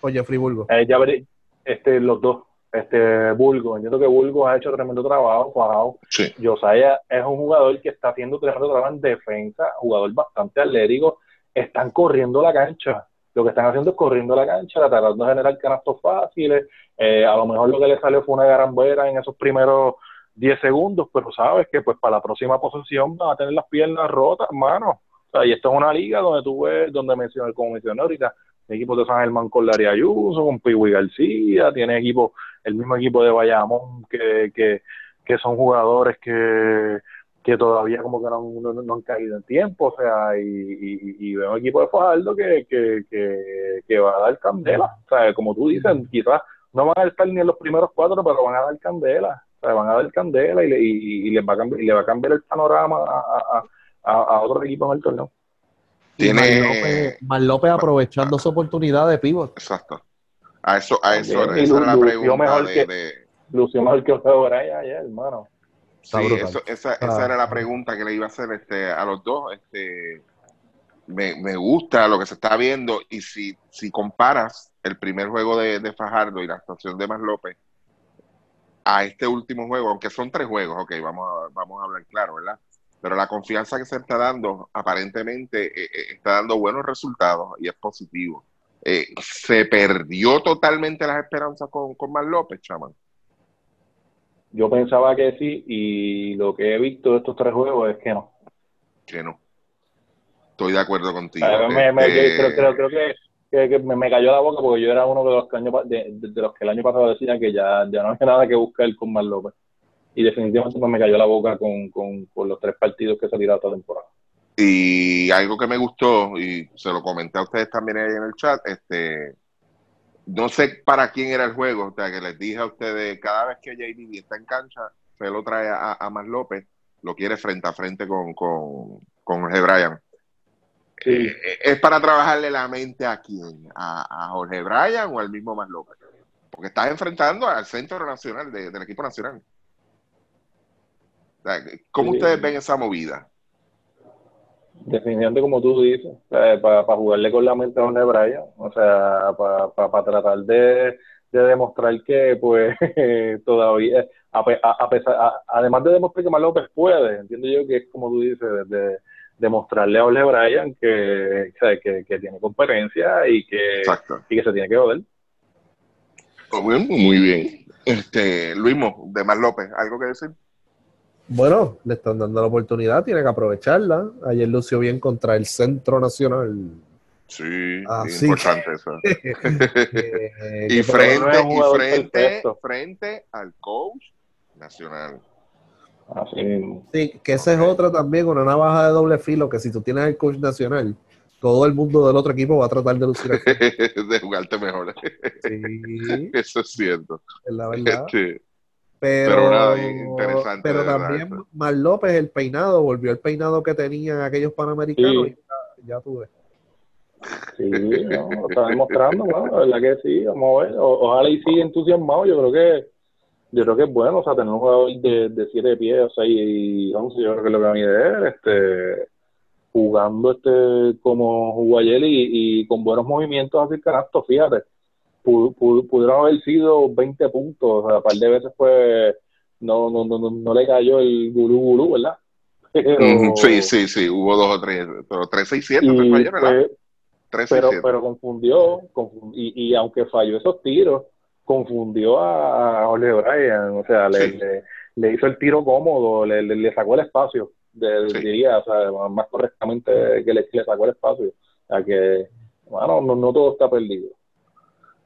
O Jeffrey Burgo. Eh, ya veré, este, los dos, este, Bulgo, entiendo que Bulgo ha hecho tremendo trabajo, cuajado. Sí. Josiah es un jugador que está haciendo tremendo trabajo en defensa, jugador bastante atlético, están corriendo la cancha, lo que están haciendo es corriendo la cancha, tratando de generar canastos fáciles, eh, a lo mejor lo que le salió fue una garambera en esos primeros 10 segundos, pero sabes que pues para la próxima posesión van a tener las piernas rotas, hermano. Y esto es una liga donde tú ves, donde mencioné, como mencioné ahorita, equipos de San Germán con Larry Ayuso, con Piwi García, tiene equipo, el mismo equipo de Bayamón que, que, que son jugadores que, que todavía como que no, no, no han caído en tiempo, o sea, y, y, y veo un equipo de Fajardo que, que, que, que va a dar candela, o sea, como tú dices, quizás no van a estar ni en los primeros cuatro, pero van a dar candela, o sea, van a dar candela y le, y, y les va a cambiar, y le va a cambiar el panorama a, a, a, a otro equipo en el torneo. Mar Tiene. López, Mar López aprovechando su oportunidad de pivot. Exacto. A eso, a eso, esa es la pregunta mejor de, que- de- Lució mejor que José Brian ayer, hermano. Está Sí, eso- esa, Ah. esa era la pregunta que le iba a hacer este, a los dos. Este, me, me gusta lo que se está viendo y si, si comparas el primer juego de, de Fajardo y la actuación de Más López a este último juego, aunque son tres juegos, ok, vamos a, vamos a hablar claro, ¿verdad? Pero la confianza que se está dando aparentemente eh, eh, está dando buenos resultados y es positivo. Eh, se perdió totalmente las esperanzas con, con Más López, chaman. Yo pensaba que sí, y lo que he visto de estos tres juegos es que no. Que no. Estoy de acuerdo contigo. Me- me- Este, creo, creo, creo que, que- que me, me cayó la boca porque yo era uno de los que, año de, de- los que el año pasado decían que ya, ya no había nada que buscar con Mar López. Y definitivamente pues, me cayó la boca con, con, con los tres partidos que se tiraron esta temporada. Y algo que me gustó, y se lo comenté a ustedes también ahí en el chat, este, no sé para quién era el juego, o sea, que les dije a ustedes, cada vez que JD está en cancha, se lo trae a, a Más López, lo quiere frente a frente con, con, con Jorge Bryan. Sí. Eh, ¿Es para trabajarle la mente a quién? ¿A, a Jorge Bryan o al mismo Más López? Porque estás enfrentando al centro nacional de- del equipo nacional. O sea, ¿Cómo Sí. ustedes ven esa movida? Definitivamente, como tú dices, para jugarle con la mente a Jorge Bryan, o sea, para tratar de, de demostrar que, pues, todavía, a, pe- a- a pesar, a- además de demostrar que Mar López puede, entiendo yo que es como tú dices, de, de- demostrarle a Ole Bryan que, que, que tiene competencia y que, Exacto. y que se tiene que joder. Pues bueno, muy bien. Este, Luismo, de Mar López, ¿algo que decir? Bueno, le están dando la oportunidad, tiene que aprovecharla. Ayer lució bien contra el Centro Nacional. Sí, Ah, sí, sí. importante eso. Eh, y que- frente, y frente, frente al coach nacional. Así. Sí, que esa es otra también, una navaja de doble filo, que si tú tienes el coach nacional, todo el mundo del otro equipo va a tratar de lucir aquí. de jugarte mejor. Sí, Eso es cierto. es la verdad. Este, Pero, Pero nada, interesante, pero también. Mar López, el peinado, volvió el peinado que tenían aquellos panamericanos. Sí. y ya, ya tuve. Sí, no, lo está demostrando, bueno, la verdad que sí, vamos a ver. O- ojalá y siga entusiasmado, yo creo que yo creo que es bueno, o sea, tener un jugador de, de siete pies, o sea, y 11, yo creo que es lo que va a él, este, jugando este como jugó ayer y, y con buenos movimientos hacia el canasto, fíjate, pu- pu- pudieron haber sido 20 puntos, o sea, un par de veces fue, no, no, no, no, no le cayó el gurú gurú, ¿verdad? Pero, Sí, sí, sí, hubo dos o tres, pero 3 6 7 y fallaron, ¿verdad? fue- 3 6 pero, 7 pero confundió, confu- y, y aunque falló esos tiros, confundió a, a Ole Bryan, o sea, le, Sí. le, le hizo el tiro cómodo, le, le, sacó el espacio, de- Sí. diría, o sea, más correctamente que le, le sacó el espacio. O sea que, bueno, no, no todo está perdido.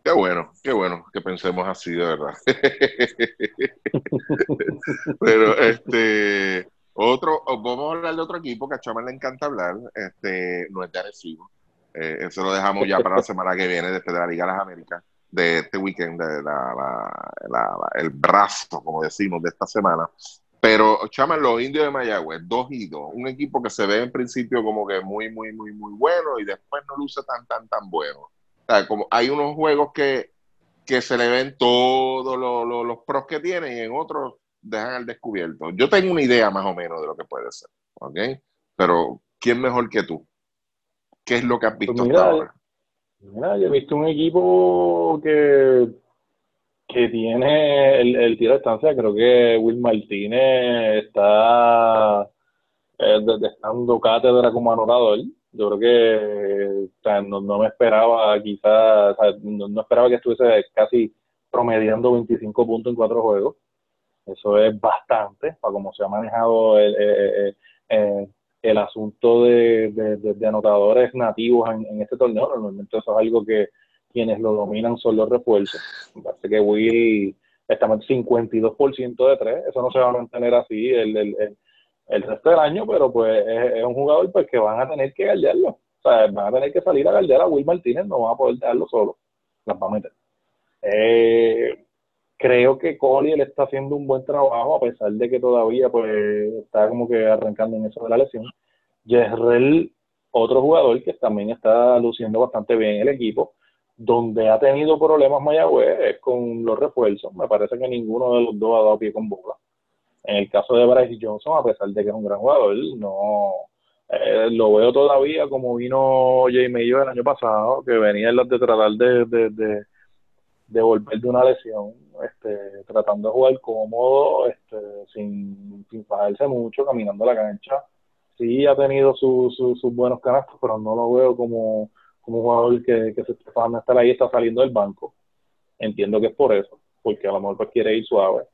Qué bueno, qué bueno que pensemos así, de verdad. Pero este, otro, vamos a hablar de otro equipo que a Chama le encanta hablar, este, no es de Arecibo. Eh, eso lo dejamos ya para la semana que viene, después de la Liga de las Américas, de este weekend, de la, el brazo, como decimos, de esta semana. Pero Chama, los indios de Mayagüez, dos y dos, un equipo que se ve en principio como que muy, muy, muy, muy bueno y después no luce tan, tan, tan bueno. O sea, como hay unos juegos que, que se le ven todos los, los, los pros que tienen y en otros dejan al descubierto. Yo tengo una idea más o menos de lo que puede ser, ¿ok? Pero, ¿quién mejor que tú? ¿Qué es lo que has visto Pues mira, hasta ahora? Mira, yo he visto un equipo que, que tiene el, el tiro de distancia. Creo que Will Martínez está eh, dando cátedra como anotador. Yo creo que o sea, no, no me esperaba, quizás, o sea, no, no esperaba que estuviese casi promediando 25 puntos en cuatro juegos. Eso es bastante para cómo se ha manejado el, eh, eh, eh, el asunto de, de- de- anotadores nativos en, en este torneo. Normalmente eso es algo que quienes lo dominan son los refuerzos. Parece que Will está en 52% de tres. Eso no se va a mantener así el, el, resto del año, pero pues es, un jugador pues, que van a tener que galdearlo. O sea, van a tener que salir a galdear a Will Martínez, no van a poder dejarlo solo. Las va a meter. Eh, creo que Collier está haciendo un buen trabajo, a pesar de que todavía pues está como que arrancando en eso de la lesión. Yerrel, otro jugador que también está luciendo bastante bien en el equipo, donde ha tenido problemas Mayagüez con los refuerzos. Me parece que ninguno de los dos ha dado pie con bola. En el caso de Bryce Johnson, a pesar de que es un gran jugador, no eh, lo veo todavía como vino Jay Mayo el año pasado, que venía en de tratar de, de, de, de volver de una lesión, este, tratando de jugar cómodo, este, sin, sin fajarse mucho, caminando la cancha. Sí ha tenido su- su- sus buenos canastos, pero no lo veo como, como jugador que, que se está fajando estar ahí, está saliendo del banco. Entiendo que es por eso, porque a lo mejor pues quiere ir suave.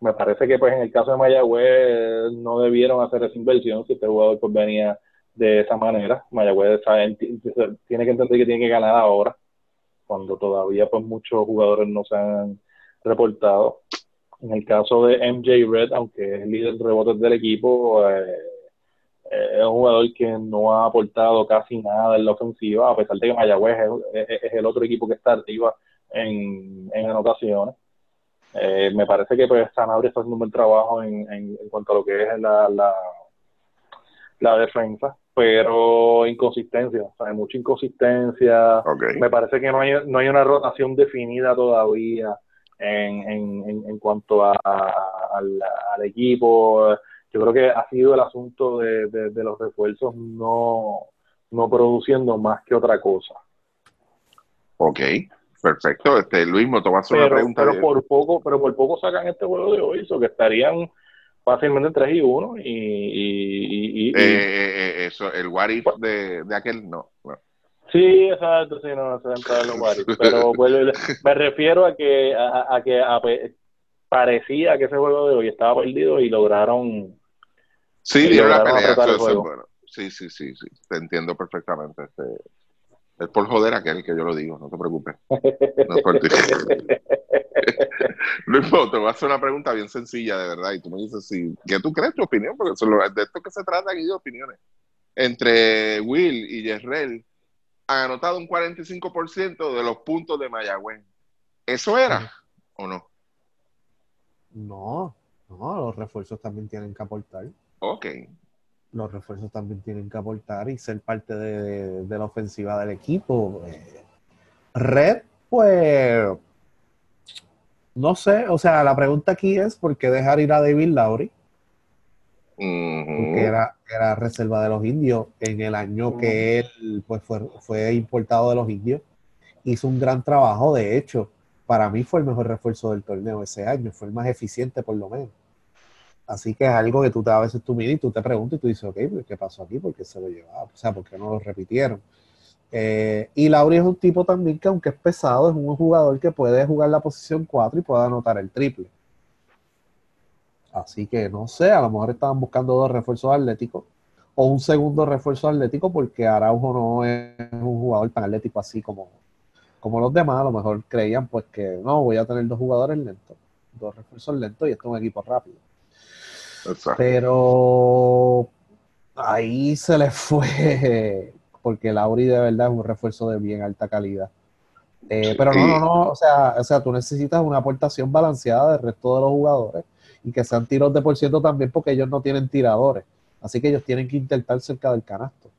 Me parece que pues en el caso de Mayagüez no debieron hacer esa inversión si este jugador pues venía de esa manera. Mayagüez sabe- tiene que entender que tiene que ganar ahora, cuando todavía pues muchos jugadores no se han reportado. En el caso de MJ Red, aunque es el líder de rebotes del equipo, eh, eh, es un jugador que no ha aportado casi nada en la ofensiva, a pesar de que Mayagüez es, es- es el otro equipo que está arriba en, en anotaciones. Eh, me parece que pues Sanabria está haciendo un buen trabajo en, en, en cuanto a lo que es la, la, la defensa, pero inconsistencia, o sea, hay mucha inconsistencia. Me parece que no hay, no hay una rotación definida todavía en, en, en, en cuanto a, a- al, al equipo. Yo creo que ha sido el asunto de, de, de los refuerzos no, no produciendo más que otra cosa. Ok. Perfecto, este Luis, te voy a hacer una Pero, pregunta. pero por poco, pero por poco sacan este juego de hoy, so que estarían fácilmente 3 y 1 y, y, y- y- eh, eh, eh, eso, el what if de, de aquel, no. no. Sí, exacto, sí, no, se entra en los bares. Pero vuelve- me refiero a que, a, a que a parecía que ese juego de hoy estaba perdido y lograron. Sí, Y dieron la pelea, apretar eso, el eso bueno. Sí, sí, sí, sí, te entiendo perfectamente. Este, es por joder a aquel que yo lo digo, no te preocupes. No es por ti. Luis, te voy a hacer una pregunta bien sencilla, de verdad, y tú me dices si, ¿qué tú crees tu opinión? Porque de esto que se trata aquí de opiniones. Entre Will y Yerrel han anotado un 45% de los puntos de Mayagüez. ¿Eso era o no? No, no, los refuerzos también tienen que aportar. Ok. Los refuerzos también tienen que aportar y ser parte de, de- de la ofensiva del equipo. Eh, Red, pues, no sé, o sea, la pregunta aquí es ¿por qué dejar ir a David Lowry? Porque era, era reserva de los indios en el año que él pues, fue, fue importado de los indios. Hizo un gran trabajo, de hecho, para mí fue el mejor refuerzo del torneo ese año, fue el más eficiente por lo menos. Así que es algo que tú te, a veces tú miras y tú te preguntas y tú dices, ok, pero ¿qué pasó aquí? ¿Por qué se lo llevaba? O sea, ¿por qué no lo repitieron? Eh, y Lauri es un tipo también que aunque es pesado, es un jugador que puede jugar la posición 4 y puede anotar el triple. Así que no sé, a lo mejor estaban buscando dos refuerzos atléticos o un segundo refuerzo atlético porque Araujo no es un jugador tan atlético así como, como los demás. A lo mejor creían pues que no, voy a tener dos jugadores lentos, dos refuerzos lentos y esto es un equipo rápido. Exacto. Pero ahí se le fue porque Lauri de verdad es un refuerzo de bien alta calidad. Eh, pero no, no, no, o sea, o sea, tú necesitas una aportación balanceada del resto de los jugadores y que sean tiros de por ciento también porque ellos no tienen tiradores. Así que ellos tienen que intentar cerca del canasto.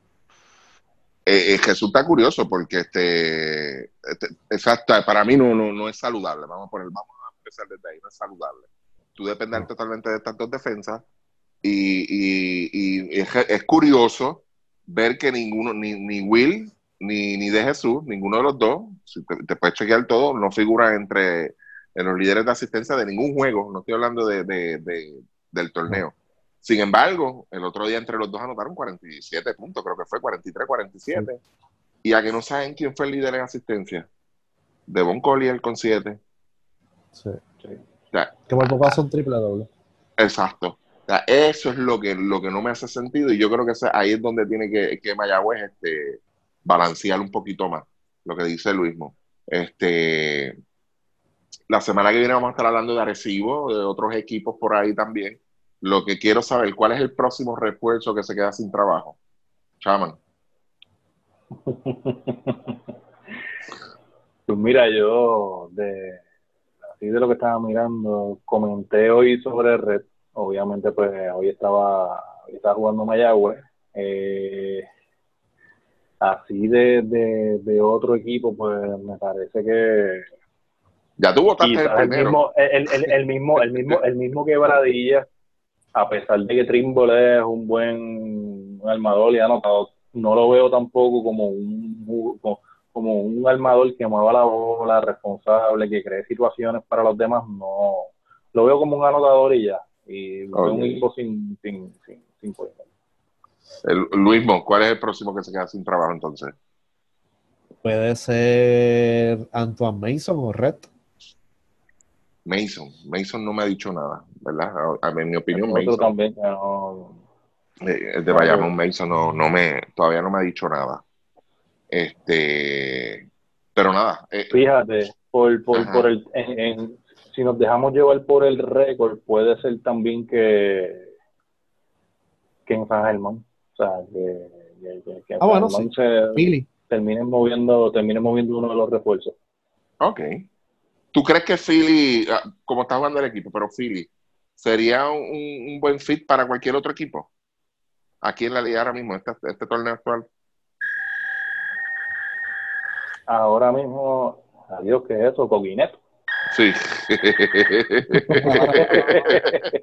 Eh, eh, Jesús está curioso porque este, este- exacto, para mí no, no, no es saludable. Vamos a poner, vamos a empezar desde ahí, no es saludable. Tú depender No. totalmente de estas dos defensas y, y- y es, es curioso ver que ninguno, ni, ni Will ni, ni de Jesús, ninguno de los dos, si te, te puedes chequear todo, no figura entre en los líderes de asistencia de ningún juego, no estoy hablando de, de- de- del torneo. Sin embargo, el otro día entre los dos anotaron 47 puntos, creo que fue 43, 47. Y a que no saben quién fue el líder en asistencia. Devon Collier con 7. Sí. Sí. O sea, Que por poco hace un triple doble. exacto. O sea, eso es lo que, lo que no me hace sentido y yo creo que ahí es donde tiene que, que Mayagüez este, balancear un poquito más, lo que dice Luismo. Este, la semana que viene vamos a estar hablando de Arecibo, de otros equipos por ahí también. Lo que quiero saber, ¿cuál es el próximo refuerzo que se queda sin trabajo? Chaman. Pues mira, yo de así de lo que estaba mirando, comenté hoy sobre Red. Obviamente, pues hoy estaba, hoy estaba jugando Mayagüez. Eh, así de, de, de otro equipo, pues me parece que Ya votaste el mismo, el, el- el mismo, el mismo, el mismo quebradilla, a pesar de que Trimble es un buen armador y ha anotado, no lo veo tampoco como un como, como un armador que mueva la bola, responsable, que cree situaciones para los demás, no, lo veo como un anotador y ya, y veo un equipo sin, sin, sin, sin. El, Luismo, ¿cuál es el próximo que se queda sin trabajo entonces? Puede ser Antoine Mason o Red. Mason. Mason no me ha dicho nada, ¿verdad? A, a- en mi opinión, Otro Mason. también, no- Eh, el de Bayamón Mason no, no me, todavía no me ha dicho nada. Este, pero nada, eh, Fíjate, por, por, Ajá. por el, en- en- si nos dejamos llevar por el récord, puede ser también que, que en San Germán, o sea, que, que, que- Ah, bueno, se Philly. terminen moviendo, terminen moviendo uno de los refuerzos. ok. ¿Tú crees que Philly, ah, como está jugando el equipo, pero Philly, sería un, un buen fit para cualquier otro equipo? Aquí en la liga ahora mismo, este, este torneo actual. Ahora mismo, adiós, ¿qué es eso? Coquineto. Sí.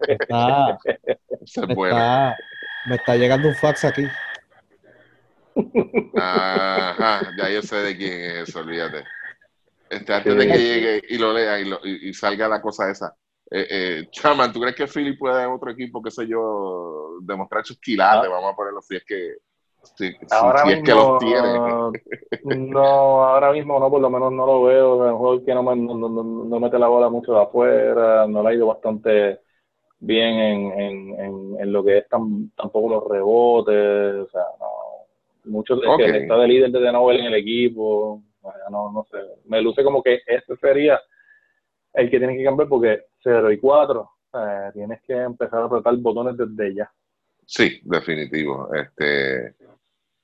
Está, Esa me, está, me está llegando un fax aquí. Ajá, ya yo sé de quién es eso, olvídate. este, antes de que llegue y lo lea y, lo- y- y salga la cosa esa. Eh, eh, Chaman, ¿tú crees que Philly puede en otro equipo, qué sé yo, demostrar sus quilates? Vamos a ponerlo si es que, Ahora si es que los tiene. No, ahora mismo no, por lo menos no lo veo. Es un jugador que no, me- no, no, no- no mete la bola mucho de afuera, no le ha ido bastante bien en, en, en, en lo que es tan, tampoco los rebotes. O sea, no. Mucho es que está de líder de Nobel en el equipo. O sea, no, no sé. Me luce como que este sería el que tiene que cambiar porque 0 y 4. tienes que empezar a apretar botones desde ya. Sí, definitivo. Este,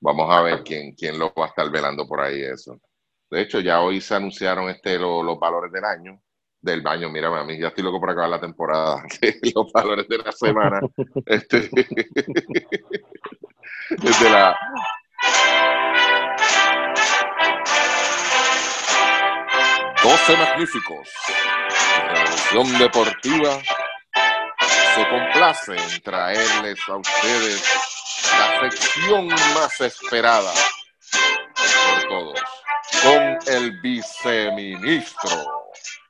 vamos a ver quién, quién lo va a estar velando por ahí eso. De hecho, ya hoy se anunciaron este lo- los valores del año. Del año, mira, a mí ya estoy loco por acabar la temporada. los valores de la semana. Este, desde la. Doce magníficos. Revolución Deportiva se complace en traerles a ustedes la sección más esperada por todos, con el viceministro.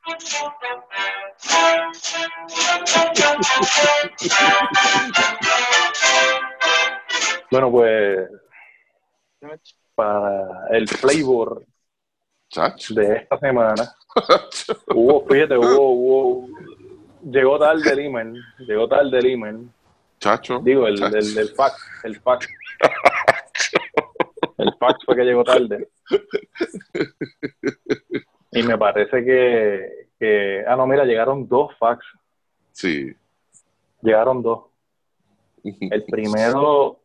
Bueno, pues para el flavor Chacho. de esta semana, hubo, fíjate, hubo, hubo, llegó tarde el email, llegó tarde el email, Chacho. digo, el, Chacho. el, el fax, el fax. El fax fue que llegó tarde. Y me parece que, que, ah, no, mira, llegaron dos fax, Sí. llegaron dos. El primero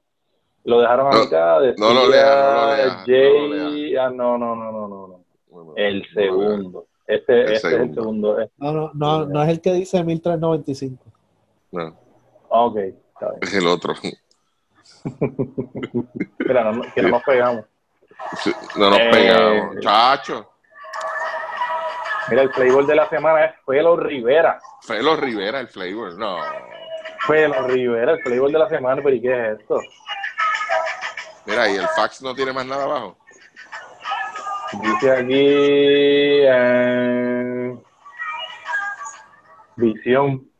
lo dejaron a No, mitad. No lo lea, no lo lea, Jay, ah, no, no, no, no, no, no. Bueno, El no, segundo. Este, El este es el segundo. Este. No, no, no, no es el que dice 1395. No, Ok, está bien. es el otro. Mira, no, que no nos pegamos. Sí, No nos Eh, pegamos. Chacho. Mira, el flavor de la semana es Felo Rivera. Felo Rivera, el flavor. No. Felo Rivera, el flavor de la semana, pero ¿y qué es esto? Mira, y el fax no tiene más nada abajo. Dice aquí eh, Visión.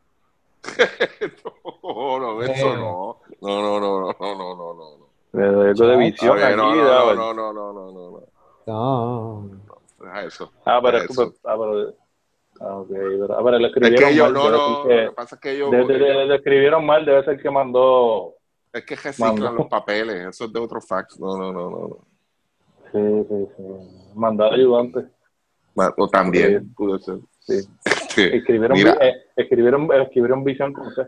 No, no, eso no. No, no, no, no, no, no, no, no. De, de, de A visión ver, aquí. no, de- no, no, no, no, no, no, no. No. Deja eso. Ah, pero, Deja eso. ah, pero, ah, ok, pero, ah, pero lo Es escribieron que ellos, mal. no, no, ser lo que pasa es que ellos, que- de- de- de- lo escribieron mal, debe ser que mandó. es que reciclan Mandó. los papeles, eso es de otro fax, no, no, no, no. no. Sí, sí, sí. Mandado ayudante. O también, pudo ser. Sí. Sí. Escribieron, eh, escribieron, escribieron C.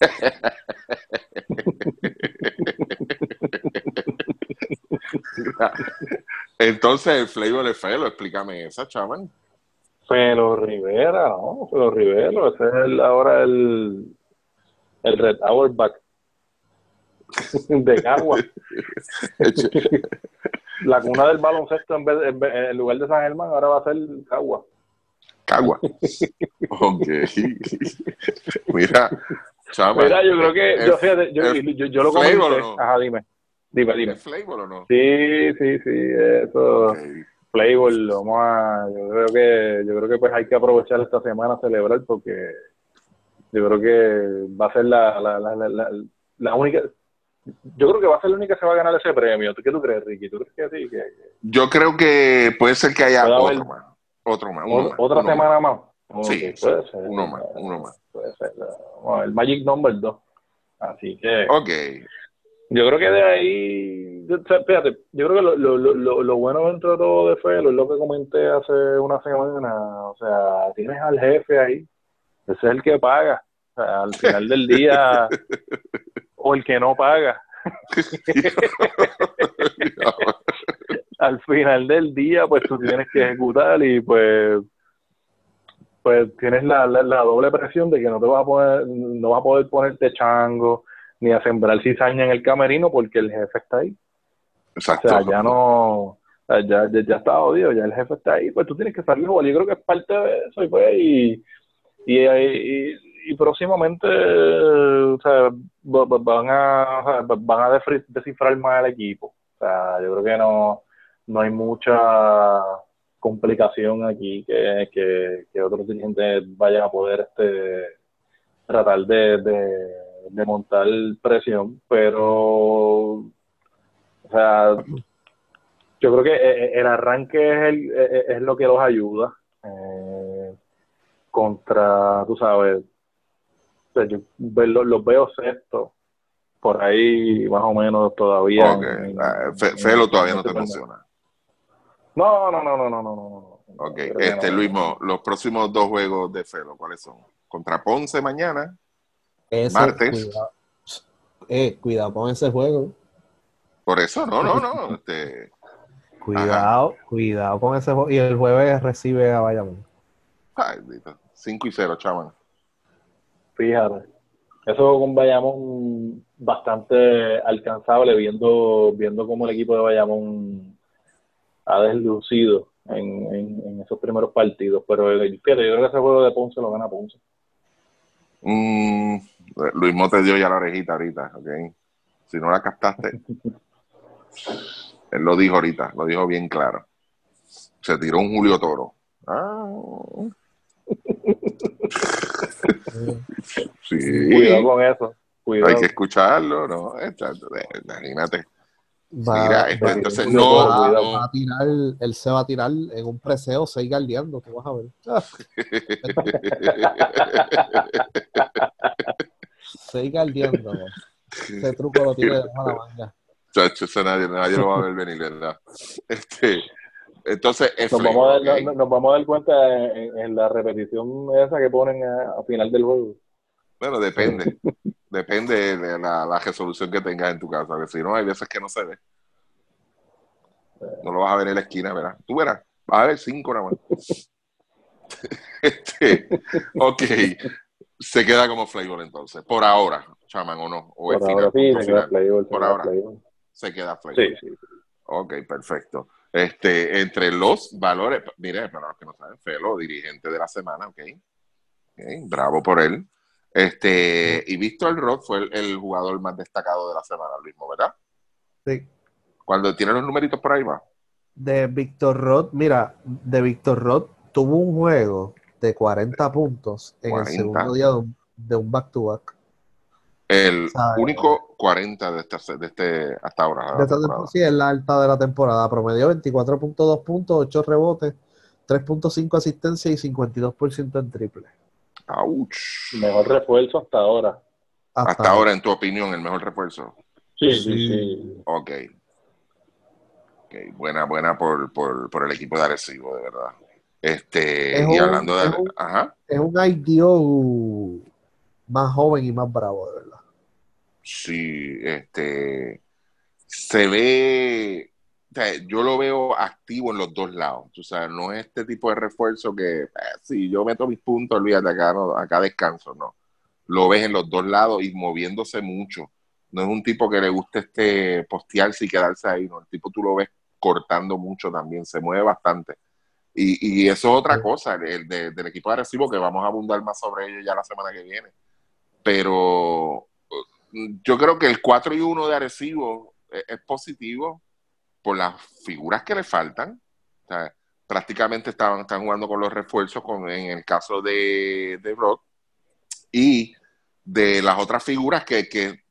entonces el flavor de Felo, explícame esa, chaval. Felo Rivera, no, Felo Rivera, ese es el, ahora el, el Red Auerbach de Cagua. La cuna del baloncesto en, vez, en, en lugar de San Germán ahora va a ser Cagua. Cagua. Ok. Mira, chaval. Mira, yo creo que, yo, fíjate, yo, el yo, yo lo flavor, comenté. ¿o no? Ajá, dime. Dime, dime. ¿Es flavor o no? Sí, sí, sí, eso. Ok. Playboy, lo vamos a, yo creo que, yo creo que pues hay que aprovechar esta semana a celebrar porque yo creo que va a ser la, la, la, la, la- la única, yo creo que va a ser la única que se va a ganar ese premio. ¿Tú qué tú crees, Ricky? ¿Tú crees que sí? Que, que- Yo creo que puede ser que haya otro haber-. Otro más. uno más, otra uno semana más? Sí, Ok, puede sí, ser. uno más, uno más. Puede ser. Bueno, el Magic Number 2. Así que más. Ok. yo creo que de ahí, fíjate, yo creo que lo, lo, lo, lo, lo bueno dentro de todo de Felo es lo que comenté hace una semana. O sea, tienes al jefe ahí, ese es el que paga. O sea, al final del día, o el que no paga. Al final del día, pues tú tienes que ejecutar y pues pues tienes la, la, la doble presión de que no te vas a poder, no vas a poder ponerte chango ni a sembrar cizaña en el camerino porque el jefe está ahí. O Exacto. sea, ya no, o ya, ya, ya está jodido, ya el jefe está ahí, pues tú tienes que salir igual. Yo creo que es parte de eso y pues, y, y, y, y próximamente, o sea, van a, o van a descifrar más el equipo. O sea, yo creo que no, no hay mucha, complicación aquí que, que, que otros dirigentes vayan a poder este tratar de, de, de montar presión, pero o sea, yo creo que eh, eh, el arranque es, el, eh, es lo que los ayuda eh, contra, tú sabes, o sea, yo los veo sexto por ahí más o menos todavía. Ok, en- ah, en- Felo todavía no te emociona. No, no, no, no, no, no, no. Ok, este, no. Luismo, los próximos dos juegos de Felo, ¿cuáles son? Contra Ponce mañana, Ese, Martes. Cuidado, eh, cuidado con ese juego. por eso, no, no, no, este, Cuidado, cuidado con ese juego. Y el jueves recibe a Bayamón. ay, bendito, 5 y 0, chaval. Fíjate. Eso con Bayamón bastante alcanzable, viendo, viendo cómo el equipo de Bayamón ha deslucido en, en, en esos primeros partidos. Pero eh, fíjate, yo creo que ese juego de Ponce lo gana Ponce. Mm, Luismo te dio ya la orejita ahorita, ok. Si no la captaste, él lo dijo ahorita, lo dijo bien claro. Se tiró un Julio Toro. Ah, sí, Cuidado con eso. Cuidado. hay que escucharlo, ¿no? Imagínate. Va, Mira, este, va- entonces va- no, va- no, va a tirar, él se va a tirar en un preseo, seis guardiando, tú vas a ver. Seis guardiando. ¿no? Ese truco lo tiene de la manga. Chacho, eso nadie, nadie lo va a ver venir, ¿verdad? Este, entonces, es Nos vamos, a dar, nos, nos vamos a dar cuenta en, en la repetición esa que ponen a, a final del juego. Bueno, depende. Depende de la, la resolución que tengas en tu casa. Que si no, hay veces que no se ve. No lo vas a ver en la esquina, verás. Tú verás. Vas a ver cinco nada más. Este, ok. Se queda como flavor entonces. Por ahora, chaman o no. O Por final, ahora sí, se queda final. playoff, se Por queda ahora. playoff. Se queda flavor. Sí, sí. Ok, perfecto. Este, entre los valores, mire, para los que no saben, Felo, dirigente de la semana, ok. Ok, bravo por él. Este, y Víctor Roth fue el, el jugador más destacado de la semana, lo mismo, ¿verdad? Sí. Cuando tiene los numeritos por ahí va. De Víctor Roth, mira, de Víctor Roth tuvo un juego de 40 puntos en 40. el segundo día de un, back-to-back. El Sabe. único 40 de este, de este hasta ahora. De esta sí, es la alta de la temporada. Promedió 24.2 puntos, 8 rebotes, 3.5 asistencia y 52% en triple. Ouch. Mejor refuerzo hasta ahora. Hasta ahora, en tu opinión, el mejor refuerzo. Sí, Sí. sí, sí. Ok. Ok, buena, buena por, por, por el equipo de Arecibo, de verdad. Este, Es y un- hablando de. es un- Ajá. Es un IDO más joven y más bravo, de verdad. Sí, este. Se ve. Yo lo veo activo en los dos lados. O sea, no es este tipo de refuerzo que. eh, sí, yo meto mis puntos, olvídate, acá, no, acá descanso, no. Lo ves en los dos lados y moviéndose mucho. No es un tipo que le guste este postearse y quedarse ahí, no. El tipo tú lo ves cortando mucho también, se mueve bastante. Y, eso es otra cosa, el de- del equipo de Arecibo, que vamos a abundar más sobre ello ya la semana que viene. Pero eh, yo creo que el 4 y 1 de Arecibo es, es positivo por las figuras que le faltan. Prácticamente estaban, están jugando con los refuerzos, con, en el caso de, de Brock, y de las otras figuras que, que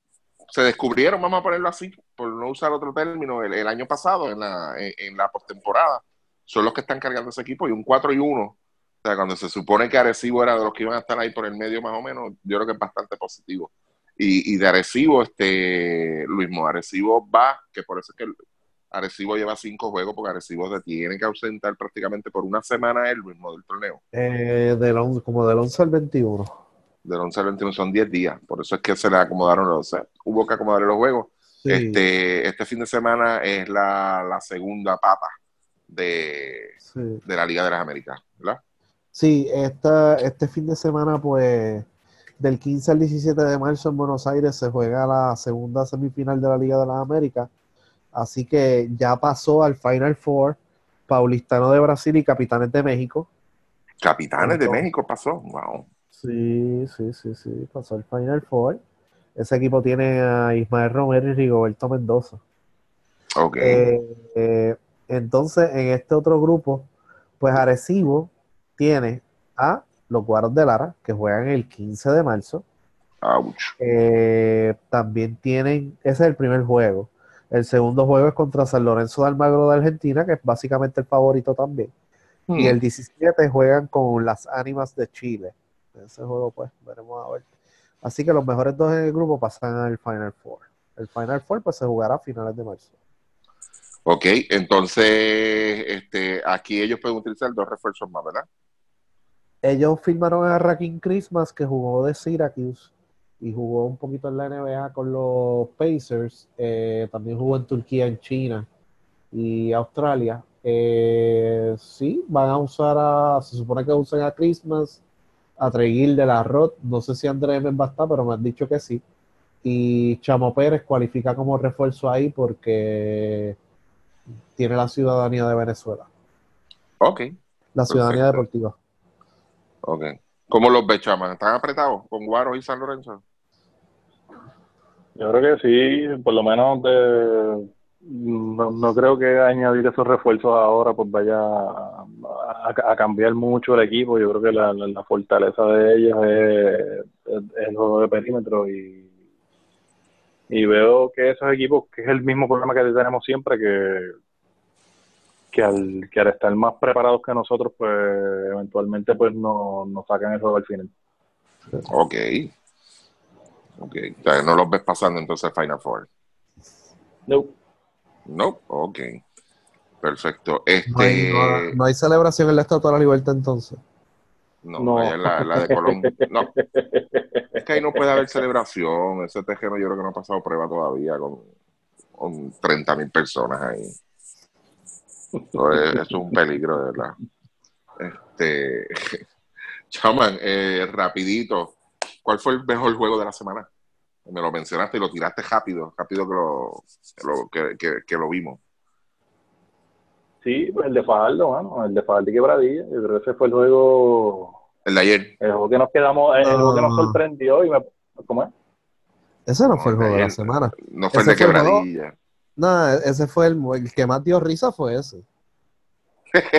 se descubrieron, vamos a ponerlo así, por no usar otro término, el, el año pasado, en la, en, en la postemporada, son los que están cargando ese equipo, y un 4 y 1, o sea, cuando se supone que Arecibo era de los que iban a estar ahí por el medio más o menos, yo creo que es bastante positivo. Y, y de Arecibo, este, Luis Mo, Arecibo va, que por eso es que Arecibo lleva cinco juegos, porque Arecibo se tiene que ausentar prácticamente por una semana el Luis Mo del torneo. Eh, del on- como del 11 al 21. Del 11 al 21 son 10 días, por eso es que se le acomodaron los, o sea, hubo que acomodar los juegos. Sí. Este, este fin de semana es la, la segunda pata de, Sí. de la Liga de las Américas, ¿verdad? Sí, esta, este fin de semana, pues, del 15 al 17 de marzo en Buenos Aires se juega la segunda semifinal de la Liga de las Américas. Así que ya pasó al Final Four Paulistano de Brasil y Capitanes de México. Capitanes de México pasó, wow. Sí, sí, sí, sí, pasó al Final Four. Ese equipo tiene a Ismael Romero y Rigoberto Mendoza. Ok. Eh, eh, entonces, en este otro grupo, Pues Arecibo tiene a los Guaros de Lara, que juegan el 15 de marzo. Ouch. Eh, también tienen, ese es el primer juego. El segundo juego es contra San Lorenzo de Almagro de Argentina, que es básicamente el favorito también. Hmm. Y el 17 juegan con las Ánimas de Chile. Ese juego, pues, veremos a ver. Así que los mejores dos en el grupo pasan al Final Four. El Final Four, pues, se jugará a finales de marzo. Ok, entonces este, aquí ellos pueden utilizar dos refuerzos más, ¿verdad? Ellos firmaron a Rakim Christmas, que jugó de Syracuse y jugó un poquito en la NBA con los Pacers. Eh, también jugó en Turquía, en China y Australia. Eh, sí, van a usar a, se supone que usen a Christmas, a Treguil de la Rod. No sé si Andrés va a estar, pero me han dicho que sí. Y Chamo Pérez cualifica como refuerzo ahí porque tiene la ciudadanía de Venezuela, Ok, la ciudadanía Perfecto. deportiva. ok. ¿Cómo los chaman? ¿Están apretados con Guaros y San Lorenzo? Yo creo que sí, por lo menos de, no, no creo que añadir esos refuerzos ahora pues vaya a, cambiar mucho el equipo. Yo creo que la, la- fortaleza de ellos es, es- el juego de perímetro y, y veo que esos equipos, que es el mismo problema que tenemos siempre, que, que, al, que al estar más preparados que nosotros, pues eventualmente pues no, nos sacan juego al final. Ok. Ok. O sea, no los ves pasando entonces al Final Four. No. No, ok. Perfecto. No hay, Este. no hay- no hay celebración en la Estatua de la Libertad entonces. No, No. allá en la, la de Colón. No. Es que ahí no puede haber celebración. Ese tejeno yo creo que no ha pasado prueba todavía con, con 30 mil personas ahí. Eso es, eso es un peligro, de verdad. Este. Chaman, eh, rapidito. ¿Cuál fue el mejor juego de la semana? Me lo mencionaste y lo tiraste rápido, rápido que lo, que lo, que, que- que lo vimos. Sí, pues el de Fajardo, mano, el de Fajardo y Quebradilla. Yo creo que ese fue el juego, El de ayer. el juego que nos quedamos, el, juego que nos Ah. sorprendió y me, ¿cómo es? Ese no fue el juego de la semana. No fue el de Ese el quebradilla. No, ese fue el, el que más dio risa fue ese.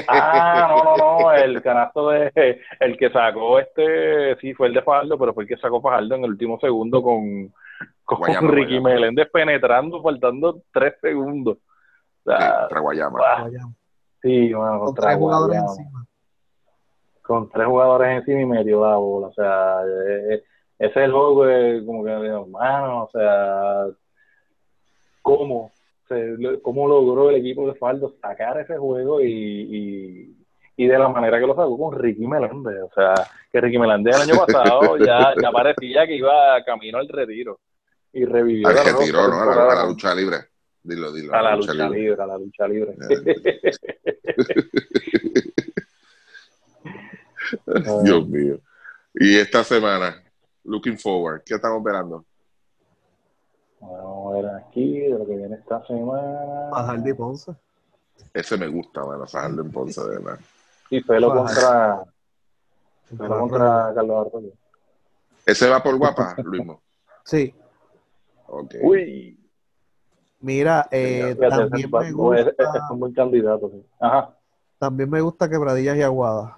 Ah, no, no, no, el canasto de, el que sacó este, sí, fue el de Fajardo, pero fue el que sacó Fajardo en el último segundo con, con Guayama, Ricky Guayama. Meléndez penetrando, faltando tres segundos. O Sí, contra Guayama. ah, sí, bueno, Con contra tres jugadores encima. con tres jugadores encima y metió la bola. O sea, eh, ese es el juego que, como que, hermano, o sea, ¿cómo? Se- lo- ¿Cómo logró el equipo de Faldo sacar ese juego y, y, y de la manera que lo sacó con Ricky Meléndez? O sea, que Ricky Meléndez el año pasado ya, ya parecía que iba camino al retiro y revivió Al la que ropa tiró, ¿no? A la, a lucha libre. Dilo, dilo. a la lucha libre, a la lucha libre. Dios mío. Y esta semana, looking forward, ¿qué estamos esperando? Vamos a ver aquí esta semana. Fajardo y Ponce. Ese me gusta, bueno, Fajardo en Ponce, de verdad. Y Fajardo. contra, Felo contra Carlos Arroyo. ¿Ese va por guapa, Luismo? Sí, Ok. Uy, mira, eh, fíjate, también me ese es gusta, un buen candidato. sí. Ajá. también me gusta Quebradillas y Aguada.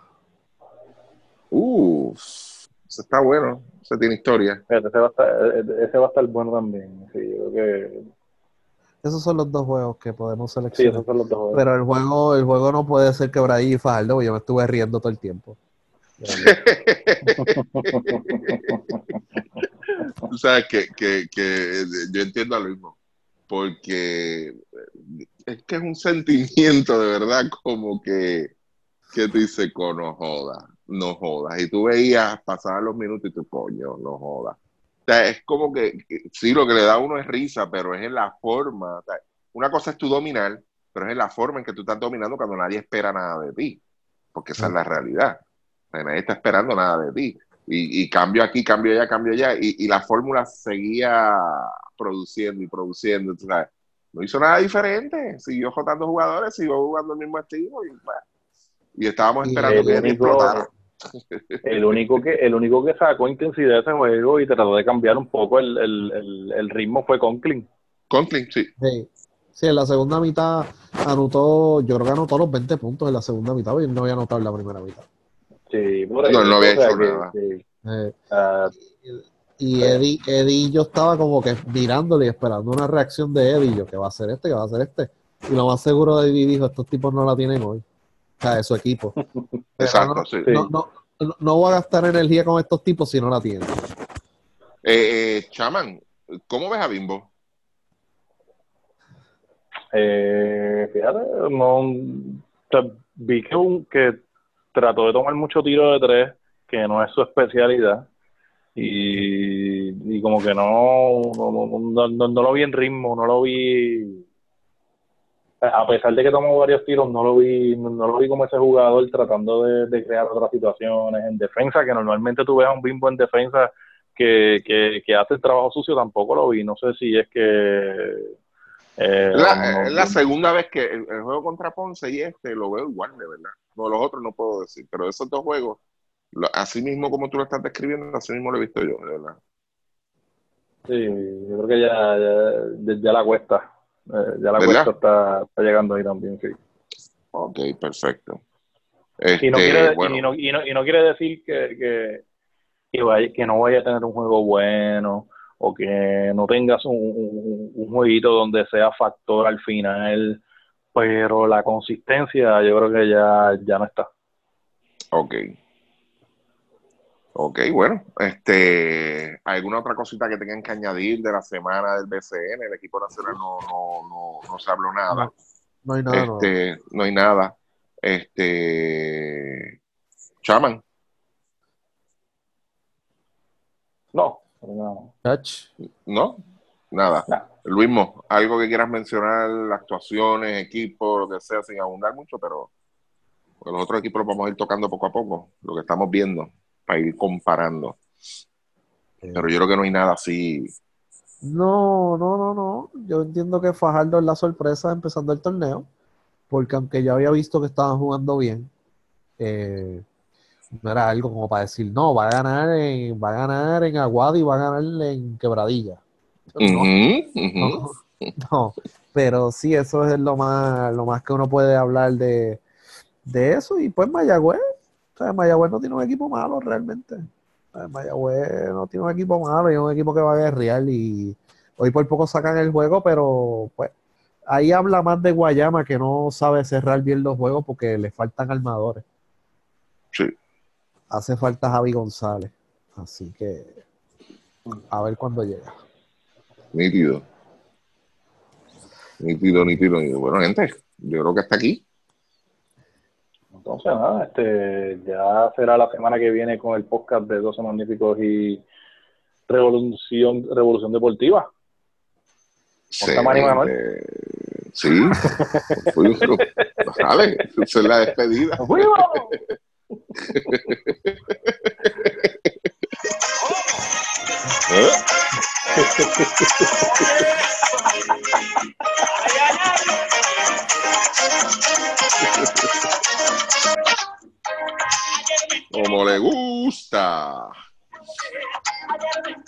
Uh, ese está bueno. Ese tiene historia. Fíjate, ese va a estar, ese va a estar bueno también. Sí, yo creo que Esos son los dos juegos que podemos sí, seleccionar. esos son los dos. juegos. Pero el juego, el juego no puede ser Quebradilla y Fajardo, porque yo me estuve riendo todo el tiempo. Tú sabes que, que, que yo entiendo a Luismo, porque es que es un sentimiento de verdad como que, que tú dices, "Co, no jodas, no jodas. Y tú veías, pasaban los minutos y tú, coño, no jodas. Sea, es como que, sí, lo que le da a uno es risa, pero es en la forma. O sea, una cosa es tu dominar, pero es en la forma en que tú estás dominando cuando nadie espera nada de ti, porque esa es la realidad. O sea, nadie está esperando nada de ti. Y, y cambio aquí, cambio allá, cambio allá. Y, y la fórmula seguía produciendo y produciendo. tú sabes. No hizo nada diferente. Siguió jotando jugadores, siguió jugando el mismo estilo. Y, bueno, y estábamos esperando que explotara. El único que el único que sacó intensidad de ese juego y trató de cambiar un poco el, el, el, el ritmo fue Conklin. Conklin, sí. Sí. Sí, en la segunda mitad anotó, yo creo que anotó los 20 puntos en la segunda mitad y no había anotado en la primera mitad. Sí, por ahí. No, no había hecho que- nada. que, Eh, ah, y Eddie, Eddie, yo estaba como que mirándole y esperando una reacción de Eddie, yo, ¿qué va a hacer este? ¿Qué va a hacer este? Y lo más seguro de Eddie dijo, estos tipos no la tienen hoy. Sea, de su equipo. Exacto, no, sí. No, no, no, voy a gastar energía con estos tipos si no la tienen. Eh, eh, Chaman, ¿cómo ves a Bimbo? Eh, fíjate, no, vi que, un- que trató de tomar mucho tiro de tres, que no es su especialidad, y, y como que no no, no, no, no- no lo vi en ritmo, no lo vi, a pesar de que tomó varios tiros, no lo vi, no, lo vi como ese jugador tratando de, de crear otras situaciones en defensa, que normalmente tú ves a un bimbo en defensa que, que, que hace el trabajo sucio, tampoco lo vi, no sé si es que... eh, La, no- no- segunda vez que el, el juego contra Ponce y este lo veo igual, de verdad. No, los otros no puedo decir, pero esos dos juegos, lo- así mismo como tú lo estás describiendo, así mismo lo he visto yo, de verdad. Sí, yo creo que ya, ya, ya- ya la cuesta. Eh, ya la ¿Verdad? cuesta está, está llegando ahí también, sí. Ok, perfecto. Y no Este, quiere, bueno, y no, y no, y no quiere decir que, que, que, vaya, que no vaya a tener un juego bueno o que no tengas un, un, un jueguito donde sea factor al final, pero la consistencia yo creo que ya, ya no está. ok. Ok, bueno, este, ¿alguna otra cosita que tengan que añadir de la semana del BCN? El equipo nacional no, no, no, no se habló nada. No, no hay nada este, no hay nada. Este, Chaman, No, no. ¿no? Nada. Nada. Luismo, algo que quieras mencionar, actuaciones, equipos, lo que sea, sin abundar mucho, pero los otros equipos los vamos a ir tocando poco a poco, lo que estamos viendo, para ir comparando. Pero yo creo que no hay nada así. No, no, no, no. Yo entiendo que Fajardo es la sorpresa empezando el torneo, porque aunque yo había visto que estaban jugando bien, eh, no era algo como para decir, no, va a ganar en, va a ganar en Aguada y va a ganar en Quebradilla. No, no, no. Pero sí, eso es lo más, lo más que uno puede hablar de, de eso. Y pues Mayagüez, sea, Mayagüez no tiene un equipo malo realmente. O sea, Mayagüez no tiene un equipo malo y es un equipo que va a guerrear y hoy por poco sacan el juego, pero pues ahí habla más de Guayama que no sabe cerrar bien los juegos porque le faltan armadores. Sí. Hace falta Javi González. Así que a ver cuándo llega. Nítido. Nítido, nítido, nítido. Bueno, gente, yo creo que hasta aquí. Entonces, nada, este, ya será la semana que viene con el podcast de 12 Magníficos y Revolución, Revolución Deportiva. Manuel? Eh, Sí. Fui- Sale, esa es la despedida. ¿Eh? Como le gusta.